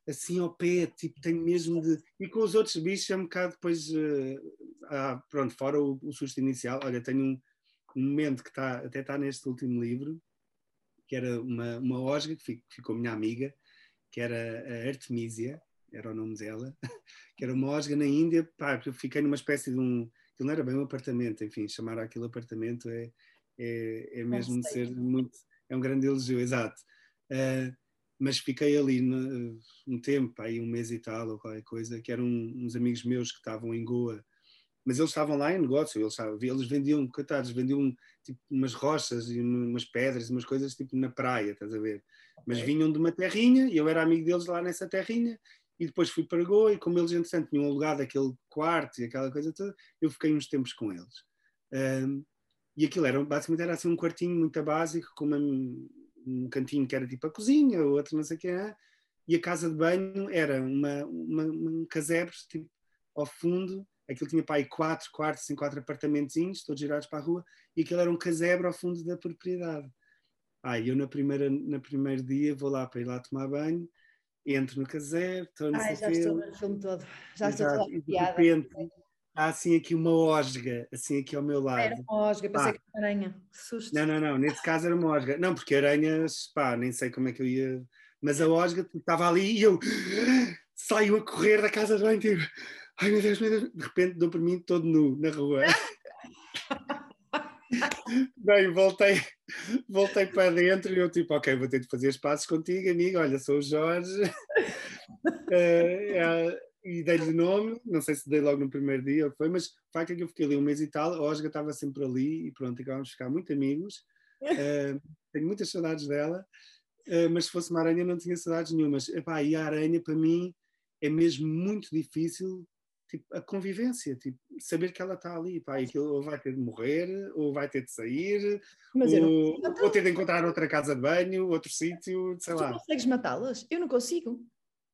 assim ao pé, tipo, tenho mesmo de. E com os outros bichos é um bocado depois. Uh, pronto, fora o, o, susto inicial. Olha, tenho um, um momento que está, até está neste último livro, que era uma, uma osga que ficou minha amiga, que era a Artemisia era o nome dela, [LAUGHS] que era uma osga na Índia, pá, eu fiquei numa espécie de um, aquilo não era bem um apartamento, enfim, chamar aquilo apartamento é, é, é mesmo de ser muito, é um grande elogio, exato. Uh, mas fiquei ali no, um tempo, aí um mês e tal, ou qualquer coisa, que eram uns amigos meus que estavam em Goa, mas eles estavam lá em negócio, eles, eles vendiam, coitados, vendiam tipo, umas rochas e umas pedras, umas coisas tipo na praia, estás a ver? Mas vinham de uma terrinha, e eu era amigo deles lá nessa terrinha, e depois fui para Goa e como eles entretanto tinham alugado aquele quarto e aquela coisa toda, eu fiquei uns tempos com eles. Um, e aquilo era, basicamente era assim um quartinho muito básico, com uma, um cantinho que era tipo a cozinha, o outro não sei o que é, e a casa de banho era uma, uma, um casebre tipo, ao fundo, aquilo tinha para aí quatro quartos, assim, quatro apartamentozinhos, todos girados para a rua, e aquilo era um casebre ao fundo da propriedade. Ah, eu na primeira, na primeiro dia vou lá para ir lá tomar banho, entro no caseiro, estou no Ai, já estou no filme todo, já estou toda e de repente há assim aqui uma osga, assim aqui ao meu lado. Era uma osga, pensei que era aranha, susto. Não, não, não, nesse caso era uma osga. Não, porque aranhas, pá, nem sei como é que eu ia... Mas a osga estava ali e eu saio a correr da casa de banho, tipo, ai meu Deus, meu Deus, de repente dou por mim todo nu na rua. Bem, voltei, voltei para dentro e eu tipo, ok, vou ter de fazer espaços contigo, amigo. Olha, sou o Jorge. uh, [LAUGHS] uh, e dei-lhe o nome, não sei se dei logo no primeiro dia ou foi, mas o facto é que eu fiquei ali um mês e tal, a Osga estava sempre ali e pronto, acabámos de ficar muito amigos. Uh, [LAUGHS] tenho muitas saudades dela, mas se fosse uma aranha não tinha saudades nenhumas. Epá, e a aranha para mim é mesmo muito difícil tipo, a convivência, tipo, saber que ela está ali, pá, e que ou vai ter de morrer, ou vai ter de sair, Mas ou, não... ou ter de encontrar outra casa de banho, outro sítio, sei tu lá. Tu consegues matá-las? Eu não consigo.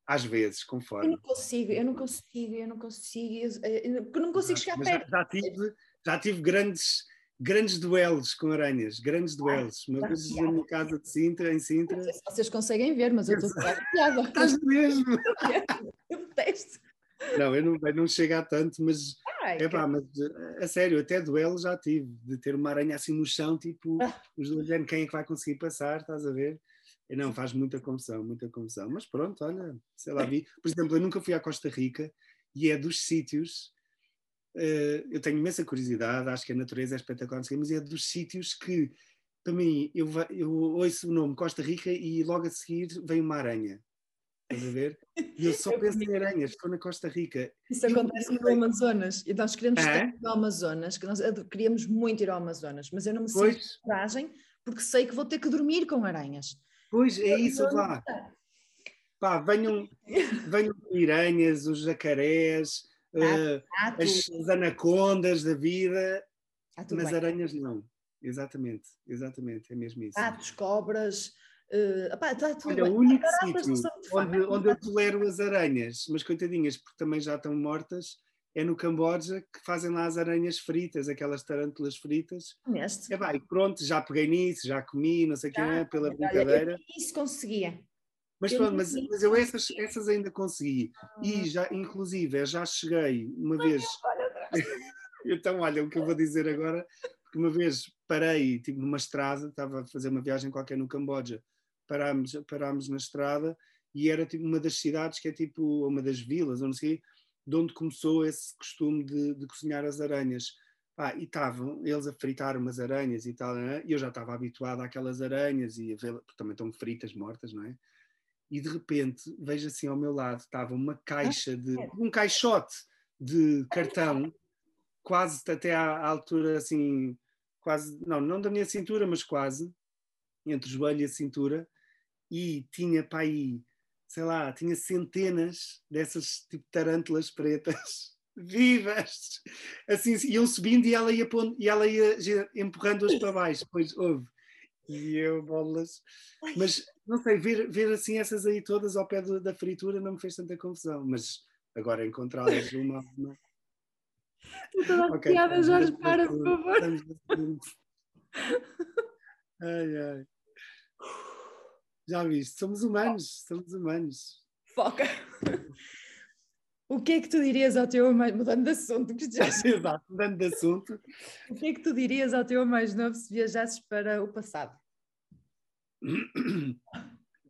Às vezes, conforme. Eu não consigo, eu não consigo, eu não consigo, eu não consigo chegar Mas perto. Já, já, tive, já tive grandes grandes duelos com aranhas, grandes duelos. Uma vez na minha casa de Sintra, em Sintra. Não sei se vocês conseguem ver, mas eu estou piada. Estás mesmo? [LAUGHS] Eu detesto. Não, eu não, eu não chego a tanto, mas, Ai, é pá, mas a sério, até duelo já tive, de ter uma aranha assim no chão, tipo, [LAUGHS] os dois dizendo quem é que vai conseguir passar, estás a ver? E não, faz muita confusão, muita confusão. Mas pronto, olha, sei lá, vi. Por exemplo, eu nunca fui à Costa Rica e é dos sítios, uh, eu tenho imensa curiosidade, acho que a natureza é espetacular, mas é dos sítios que, para mim, eu, eu ouço o nome Costa Rica e logo a seguir vem uma aranha. Estás a ver? E eu [LAUGHS] só penso em aranhas, estou na Costa Rica. Isso acontece no Amazonas. E nós queremos é? ir ao Amazonas, que nós queríamos muito ir ao Amazonas, mas eu não me sinto coragem porque sei que vou ter que dormir com aranhas. Pois, é isso, lá. Pá, venham, [LAUGHS] venham piranhas, os jacarés, uh, as, as, anacondas da vida, mas bem. aranhas não. Exatamente, exatamente, é mesmo isso. Patos, cobras, Uh, opá, tá Olha, o único sítio onde, onde eu tolero as aranhas, mas coitadinhas, porque também já estão mortas, é no Camboja que fazem lá as aranhas fritas, aquelas tarântulas fritas. Neste. É bem, pronto, já peguei nisso, já comi, não sei o que, pela brincadeira. Isso conseguia. Mas, pronto, mas, mas eu essas, essas ainda consegui. E já, inclusive, já cheguei uma vez. [LAUGHS] então, olha, o que eu vou dizer agora, porque uma vez parei, tipo, numa estrada, estava a fazer uma viagem qualquer no Camboja, parámos, parámos na estrada e era tipo uma das cidades que é tipo, uma das vilas, ou não sei, de onde começou esse costume de, de cozinhar as aranhas. Ah, e estavam eles a fritar umas aranhas e tal, né? e eu já estava habituado àquelas aranhas e a ver, porque também estão fritas, mortas, não é? E de repente vejo assim ao meu lado, estava uma caixa de, um caixote de cartão, quase até à, à altura assim, quase, não, não da minha cintura, mas quase, entre o joelho e a cintura, e tinha para aí sei lá, tinha centenas dessas tipo tarântulas pretas [LAUGHS] vivas, assim, iam subindo e ela ia, pondo, e ela ia empurrando-as para baixo, depois houve. E eu, bolas. Mas, não sei, ver, ver assim essas aí todas ao pé do, da fritura não me fez tanta confusão, mas agora encontrá-las uma a uma. Toda okay, piada, Jorge, para, por favor. Ai, ai. Já viste, somos humanos, somos humanos. Foca. O que é que tu dirias ao teu mais mudando de assunto? Que já... [LAUGHS] Exato, mudando de assunto. O que é que tu dirias ao teu mais novo se viajasses para o passado? [COUGHS]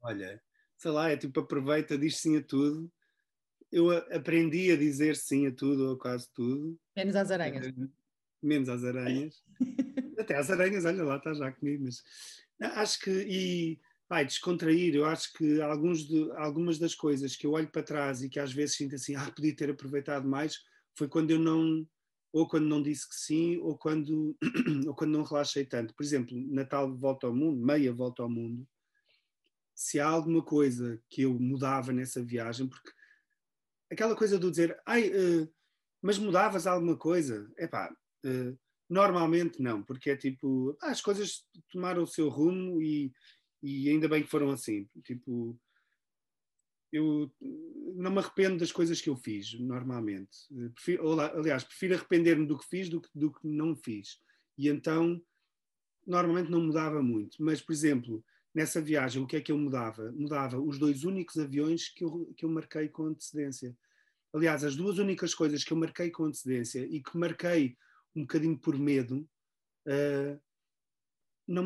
Olha, sei lá, é tipo aproveita, diz sim a tudo. Eu aprendi a dizer sim a tudo ou quase tudo. Menos às aranhas. Eh, menos às aranhas. [LAUGHS] Até às aranhas, olha lá, está já comigo, mas acho que e vai descontrair. Eu acho que alguns de, algumas das coisas que eu olho para trás e que às vezes sinto assim, ah, podia ter aproveitado mais, foi quando eu não, ou quando não disse que sim, ou quando, [CLEARS THROAT] ou quando não relaxei tanto. Por exemplo, Natal Volta ao Mundo, meia Volta ao Mundo, se há alguma coisa que eu mudava nessa viagem, porque aquela coisa do dizer, ai, uh, mas mudavas alguma coisa? É pá, uh, normalmente não, porque é tipo, ah, as coisas tomaram o seu rumo e e ainda bem que foram assim. Tipo, eu não me arrependo das coisas que eu fiz, normalmente. Prefiro, aliás, prefiro arrepender-me do que fiz do que, do que não fiz. E então, normalmente não mudava muito. Mas, por exemplo, nessa viagem, o que é que eu mudava? Mudava os dois únicos aviões que eu, que eu marquei com antecedência. Aliás, as duas únicas coisas que eu marquei com antecedência e que marquei um bocadinho por medo, uh, não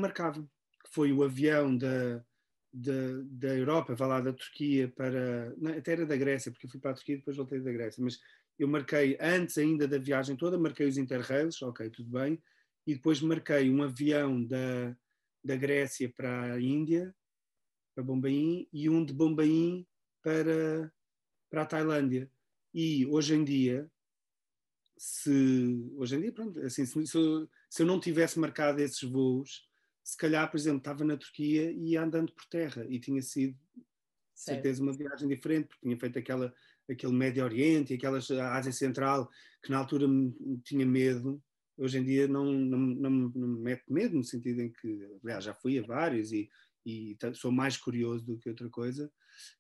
marcavam foi o avião da, da, da Europa, vá lá da Turquia para. Não, até era da Grécia, porque eu fui para a Turquia e depois voltei da Grécia, mas eu marquei antes ainda da viagem toda, marquei os Interrails, ok, tudo bem, e depois marquei um avião da, da Grécia para a Índia, para Bombaim, e um de Bombaim para, para a Tailândia. E hoje em dia, se hoje em dia, pronto, assim, se, se, eu, se eu não tivesse marcado esses voos, se calhar, por exemplo, estava na Turquia e ia andando por terra e tinha sido, certo. certeza, uma viagem diferente, porque tinha feito aquela, aquele Médio Oriente e aquela Ásia Central, que na altura me, tinha medo. Hoje em dia não, não, não, não me mete medo, no sentido em que, aliás, já fui a vários e, e sou mais curioso do que outra coisa.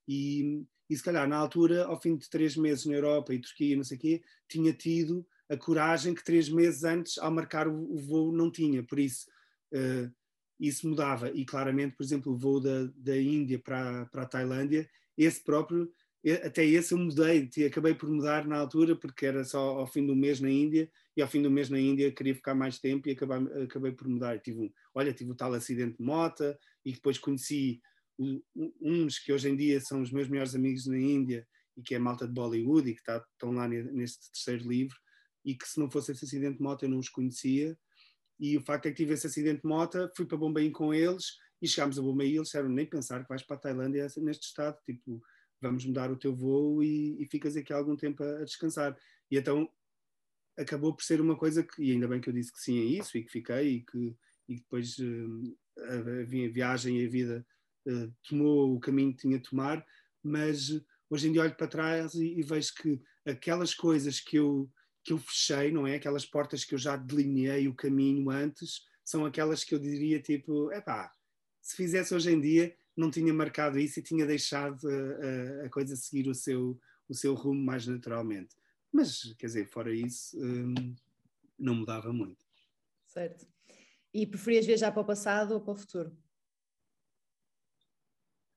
E, e se calhar na altura, ao fim de três meses na Europa e Turquia, não sei o quê, tinha tido a coragem que três meses antes, ao marcar o, o voo, não tinha. Por isso, uh, isso mudava. E claramente, por exemplo, o voo da, da Índia para, para a Tailândia, esse próprio, até esse eu mudei, acabei por mudar na altura, porque era só ao fim do mês na Índia, e ao fim do mês na Índia queria ficar mais tempo e acabei, acabei por mudar. Tive um, olha, tive o tal acidente de moto, e depois conheci uns que hoje em dia são os meus melhores amigos na Índia, e que é malta de Bollywood, e que está, estão lá neste terceiro livro, e que se não fosse esse acidente de moto eu não os conhecia, e o facto é que tive esse acidente de moto, fui para Bombaim com eles e chegámos a Bombaim e eles disseram nem pensar que vais para a Tailândia neste estado, tipo, vamos mudar o teu voo e, e ficas aqui algum tempo a, a, descansar. E então acabou por ser uma coisa que, e ainda bem que eu disse que sim a isso e que fiquei e que e depois uh, a, a, viagem e a vida uh, tomou o caminho que tinha de tomar, mas hoje em dia olho para trás e, e vejo que aquelas coisas que eu que eu fechei, não é? Aquelas portas que eu já delineei o caminho antes, são aquelas que eu diria tipo, é pá, se fizesse hoje em dia, não tinha marcado isso e tinha deixado a, a, a coisa seguir o seu, o seu rumo mais naturalmente. Mas, quer dizer, fora isso, hum, não mudava muito. Certo. E preferias viajar para o passado ou para o futuro?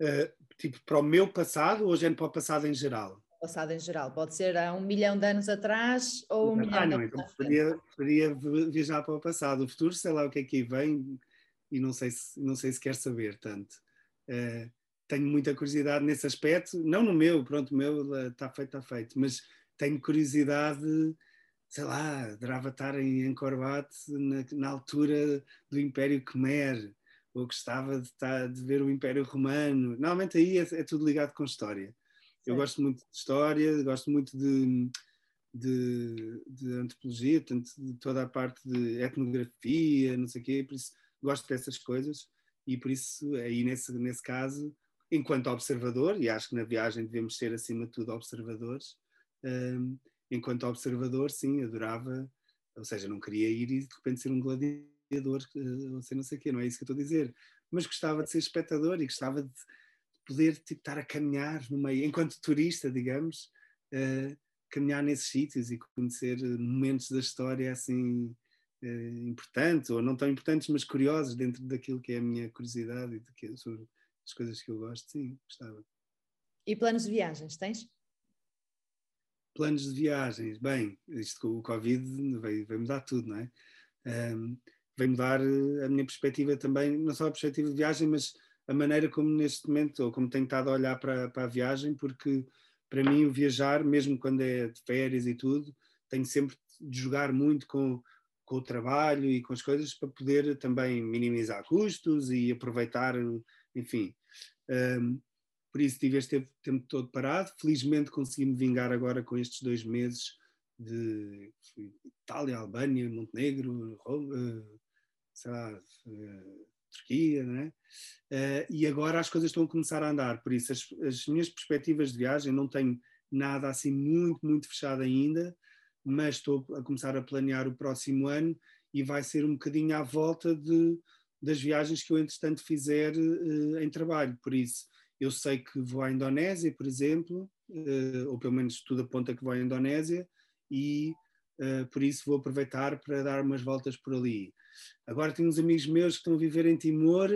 Uh, tipo, para o meu passado ou já para o passado em geral? Passado em geral, pode ser há um milhão de anos atrás ou um ah, milhão não, de anos então preferia, preferia viajar para o passado. O futuro, sei lá o que é que vem e não sei se, não sei se quer saber tanto. Uh, tenho muita curiosidade nesse aspecto, não no meu, pronto, o meu está feito, está feito, mas tenho curiosidade, sei lá, adorava estar em Angkor na, na altura do Império Khmer, ou gostava de, estar, de ver o Império Romano. Normalmente aí é, é tudo ligado com história. Eu gosto muito de história, gosto muito de, de, de, antropologia, tanto de toda a parte de etnografia, não sei o quê, por isso gosto dessas coisas e por isso aí nesse, nesse caso, enquanto observador, e acho que na viagem devemos ser acima de tudo observadores, um, enquanto observador, sim, adorava, ou seja, não queria ir e de repente ser um gladiador, eh, ou sei não sei o quê, não é isso que eu estou a dizer, mas gostava de ser espectador e gostava de poder tipo, estar a caminhar no meio, enquanto turista, digamos, uh, caminhar nesses sítios e conhecer momentos da história assim uh, importantes, ou não tão importantes, mas curiosos dentro daquilo que é a minha curiosidade e daquilo, sobre as coisas que eu gosto, sim, gostava. E planos de viagens, tens? Planos de viagens, bem, isto com o Covid veio, veio mudar tudo, não é? Um, veio mudar eh, a minha perspectiva também, não só a perspectiva de viagem, mas a maneira como neste momento, ou como tenho estado a olhar para, para a viagem, porque para mim o viajar, mesmo quando é de férias e tudo, tenho sempre de jogar muito com, com o trabalho e com as coisas para poder também minimizar custos e aproveitar, enfim. Um, por isso tive este tempo todo parado. Felizmente consegui-me vingar agora com estes dois meses de Itália, Albânia, Montenegro, Roma, sei lá, eh, Turquia, né? Uh, e agora as coisas estão a começar a andar, por isso as, as, minhas perspectivas de viagem não tenho nada assim muito, muito fechado ainda, mas estou a começar a planear o próximo ano e vai ser um bocadinho à volta de, das viagens que eu entretanto fizer uh, em trabalho, por isso eu sei que vou à Indonésia, por exemplo, uh, ou pelo menos tudo aponta que vou à Indonésia, e por isso vou aproveitar para dar umas voltas por ali. Agora tenho uns amigos meus que estão a viver em Timor,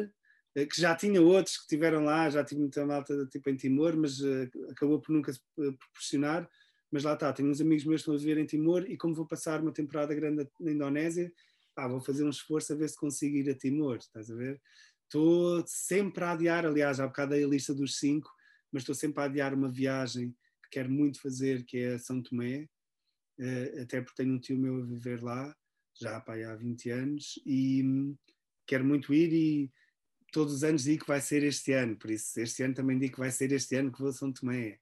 eh, que já tinha outros que estiveram lá, já tive muita malta tipo em Timor, mas uh, acabou por nunca se eh, proporcionar. Mas lá está, tenho uns amigos meus que estão a viver em Timor e como vou passar uma temporada grande na Indonésia, pá, vou fazer um esforço a ver se consigo ir a Timor, estás a ver? Estou sempre a adiar, aliás, há bocado aí a lista dos cinco, mas estou sempre a adiar uma viagem que quero muito fazer, que é a São Tomé, uh, até porque tenho um tio meu a viver lá, já pá, há 20 anos, e hum, quero muito ir e todos os anos digo que vai ser este ano, por isso este ano também digo que vai ser este ano que vou a São Tomé.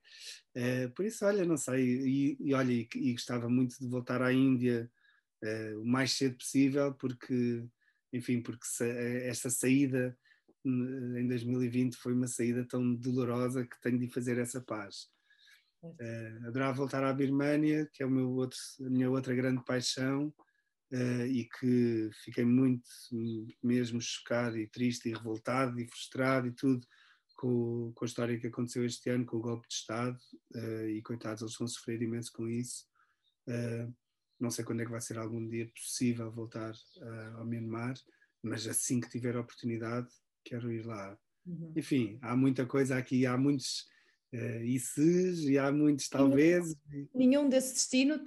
Uh, por isso, olha, não sei, e, e olha, e, e, gostava muito de voltar à Índia uh, o mais cedo possível, porque, enfim, porque sa esta saída hum, em 2020 foi uma saída tão dolorosa que tenho de fazer essa paz. Uh, adorava voltar à Birmânia, que é o meu outro, a minha outra grande paixão, uh, e que fiquei muito mesmo chocado e triste e revoltado e frustrado e tudo com, com a história que aconteceu este ano com o golpe de Estado uh, e coitados eles vão sofrer imenso com isso uh, não sei quando é que vai ser algum dia possível voltar ao Myanmar mas assim que tiver a oportunidade quero ir lá uhum. enfim há muita coisa aqui há muitos Uh, e se, e há muitos talvez. Nenhum desse destino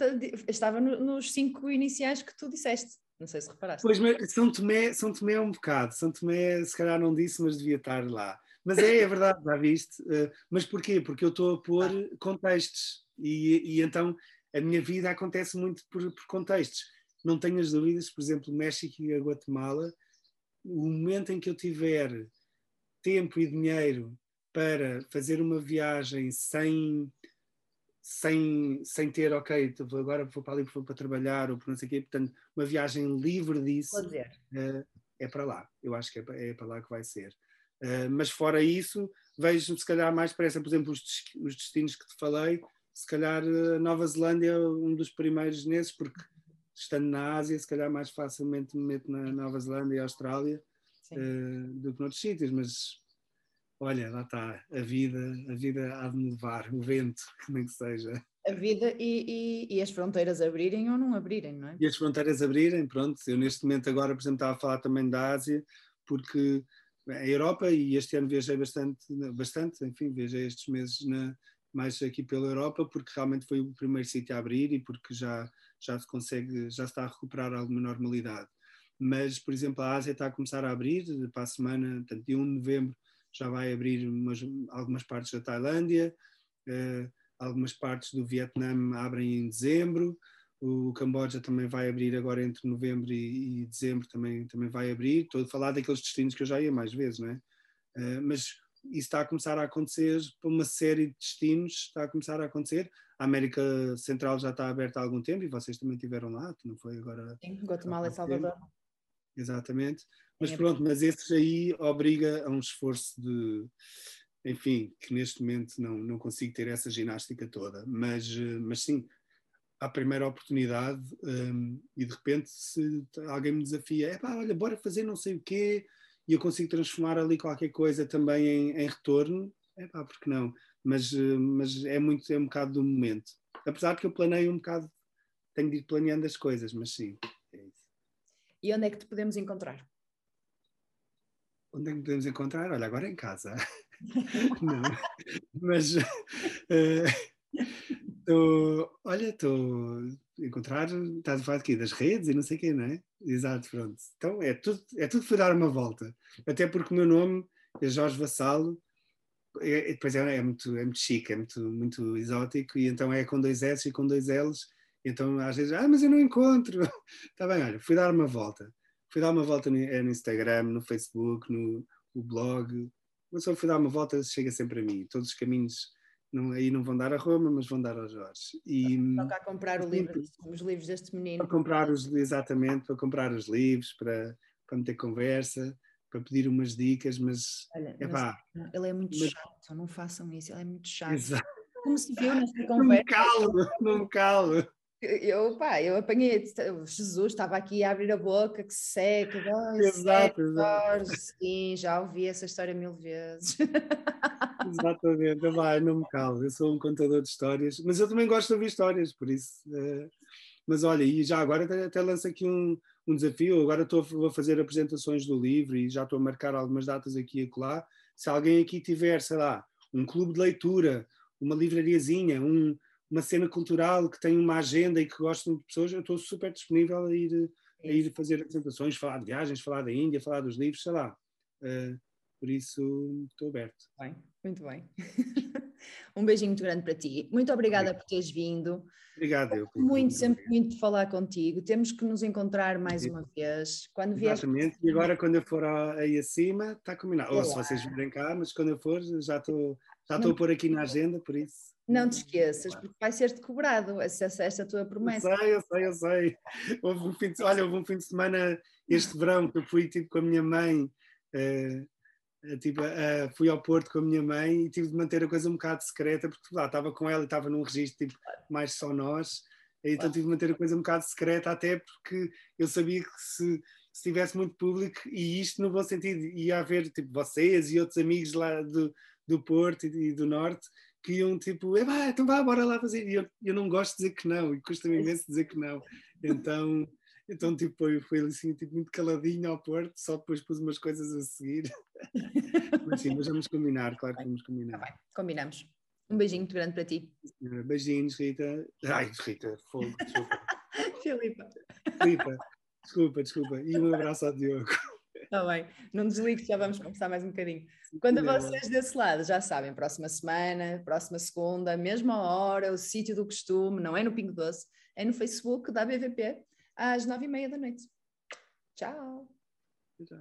estava no, nos cinco iniciais que tu disseste. Não sei se reparaste. Pois, mas São Tomé, São Tomé é um bocado. São Tomé, se calhar não disse, mas devia estar lá. Mas é, é verdade, já viste. Uh, mas porquê? Porque eu estou a pôr ah. contextos. E, e, então a minha vida acontece muito por, por contextos. Não tenho as dúvidas, por exemplo, México e a Guatemala, o momento em que eu tiver tempo e dinheiro para fazer uma viagem sem sem, sem ter, ok, agora vou para ali vou para trabalhar ou por não sei o quê, portanto, uma viagem livre disso uh, é para lá. Eu acho que é, é para lá que vai ser. Uh, mas fora isso, vejo se calhar mais para essa, por exemplo, os, os destinos que te falei, se calhar a Nova Zelândia é um dos primeiros nesses, porque estando na Ásia, se calhar mais facilmente me meto na Nova Zelândia e Austrália uh, do que noutros sítios, mas olha, lá está, a vida, a vida há de me levar, o vento, [LAUGHS] como é que seja. A vida e, e, e, as fronteiras abrirem ou não abrirem, não é? E as fronteiras abrirem, pronto. Eu neste momento agora, por exemplo, estava a falar também da Ásia, porque a Europa, e este ano viajei bastante, bastante enfim, viajei estes meses na, mais aqui pela Europa, porque realmente foi o primeiro sítio a abrir e porque já, já se consegue, já se está a recuperar alguma normalidade. Mas, por exemplo, a Ásia está a começar a abrir, para a semana, portanto, de 1 de novembro já vai abrir umas, algumas partes da Tailândia, uh, algumas partes do Vietnã abrem em dezembro, o Camboja também vai abrir agora entre novembro e, e dezembro, também, também vai abrir. Estou a falar daqueles destinos que eu já ia mais vezes, não é? Uh, mas isso está a começar a acontecer para uma série de destinos, está a começar a acontecer. A América Central já está aberta há algum tempo e vocês também estiveram lá, que não foi agora. Sim, Guatemala e Salvador. Tempo. Exatamente. Mas é pronto, mas esses aí obriga a um esforço de, enfim, que neste momento não, não consigo ter essa ginástica toda. Mas, eh, mas sim, à primeira oportunidade um, e de repente se alguém me desafia, é pá, olha, bora fazer não sei o quê e eu consigo transformar ali qualquer coisa também em, em retorno, é pá, porque não? Mas, eh, mas é muito, é um bocado do momento. Apesar de que eu planeio um bocado, tenho de ir planeando as coisas, mas sim, é isso. E onde é que te podemos encontrar? Onde é que podemos encontrar? Olha, agora em casa. [LAUGHS] não, mas uh, tô, olha, estou a encontrar, estás a falar aqui das redes e não sei o quê, não é? Exato, pronto. Então é tudo, é tudo foi dar uma volta. Até porque o meu nome é Jorge Vassalo, é, depois é, é, muito, é muito chique, é muito, muito exótico, e então é com dois S e com dois L's. Então às vezes, ah, mas eu não encontro. Está [LAUGHS] bem, olha, fui dar uma volta fui dar uma volta no, é no Instagram, no Facebook, no, no blog. Mas só fui dar uma volta, chega sempre a mim. Todos os caminhos não, aí não vão dar a Roma, mas vão dar ao Jorge. E, Toca a comprar o livro, os livros deste menino. Para comprar os, exatamente, para comprar os livros, para, para meter conversa, para pedir umas dicas, mas, Olha, epá, mas ele é muito mas, chato, não façam isso, ele é muito chato. Exato. Como se viu nesta conversa. Não me calo, não me calo. Eu, pá, eu apanhei, Jesus estava aqui a abrir a boca, que seca, exato, exato. sim, já ouvi essa história mil vezes. Exatamente, vai, não me calo, eu sou um contador de histórias, mas eu também gosto de ouvir histórias, por isso. É... Mas olha, e já agora até, até lanço aqui um, um desafio, agora estou a fazer apresentações do livro e já estou a marcar algumas datas aqui e acolá. Se alguém aqui tiver, sei lá, um clube de leitura, uma livrariazinha, um uma cena cultural que tem uma agenda e que gostam de pessoas, eu estou super disponível a ir, a ir fazer apresentações, falar de viagens, falar da Índia, falar dos livros, sei lá. Uh, por isso estou aberto. Bem, muito bem. [LAUGHS] um beijinho muito grande para ti. Muito obrigada Obrigado. por teres vindo. Obrigado. Eu, muito, sempre muito de falar contigo. Temos que nos encontrar mais uma vez. Quando Exatamente. E agora, quando eu for aí acima, está combinado. Ou se vocês virem cá, mas quando eu for, já estou já estou a pôr aqui na agenda, por isso. Não te esqueças, porque vai ser-te cobrado essa, essa tua promessa. Eu sei, eu sei, eu sei. Houve um fim de, olha, houve um fim de semana este verão que eu fui tipo, com a minha mãe, uh, tipo, uh, fui ao Porto com a minha mãe e tive de manter a coisa um bocado secreta, porque lá estava com ela e estava num registro tipo, mais só nós, então tive de manter a coisa um bocado secreta, até porque eu sabia que se, se tivesse muito público, e isto no bom sentido, ia haver tipo, vocês e outros amigos lá do, do Porto e, e do Norte que iam tipo, então vá, bora lá fazer. E eu, eu não gosto de dizer que não, e custa-me imenso dizer que não. Então, então tipo, foi, foi assim, tipo, muito caladinho ao Porto, só depois pus umas coisas a seguir. [LAUGHS] mas sim, mas vamos combinar, claro que vamos combinar. Tá bem, combinamos. Um beijinho muito grande para ti. Beijinhos, Rita. Ai, Rita, fogo, desculpa. [LAUGHS] Filipa. Filipa, desculpa, desculpa. E um abraço ao Diogo. Está bem, não desligue, já vamos conversar mais um bocadinho. Quando vocês desse lado, já sabem, próxima semana, próxima segunda, mesma hora, o sítio do costume, não é no Pingo Doce, é no Facebook da BVP, às nove e meia da noite. Tchau. Tchau.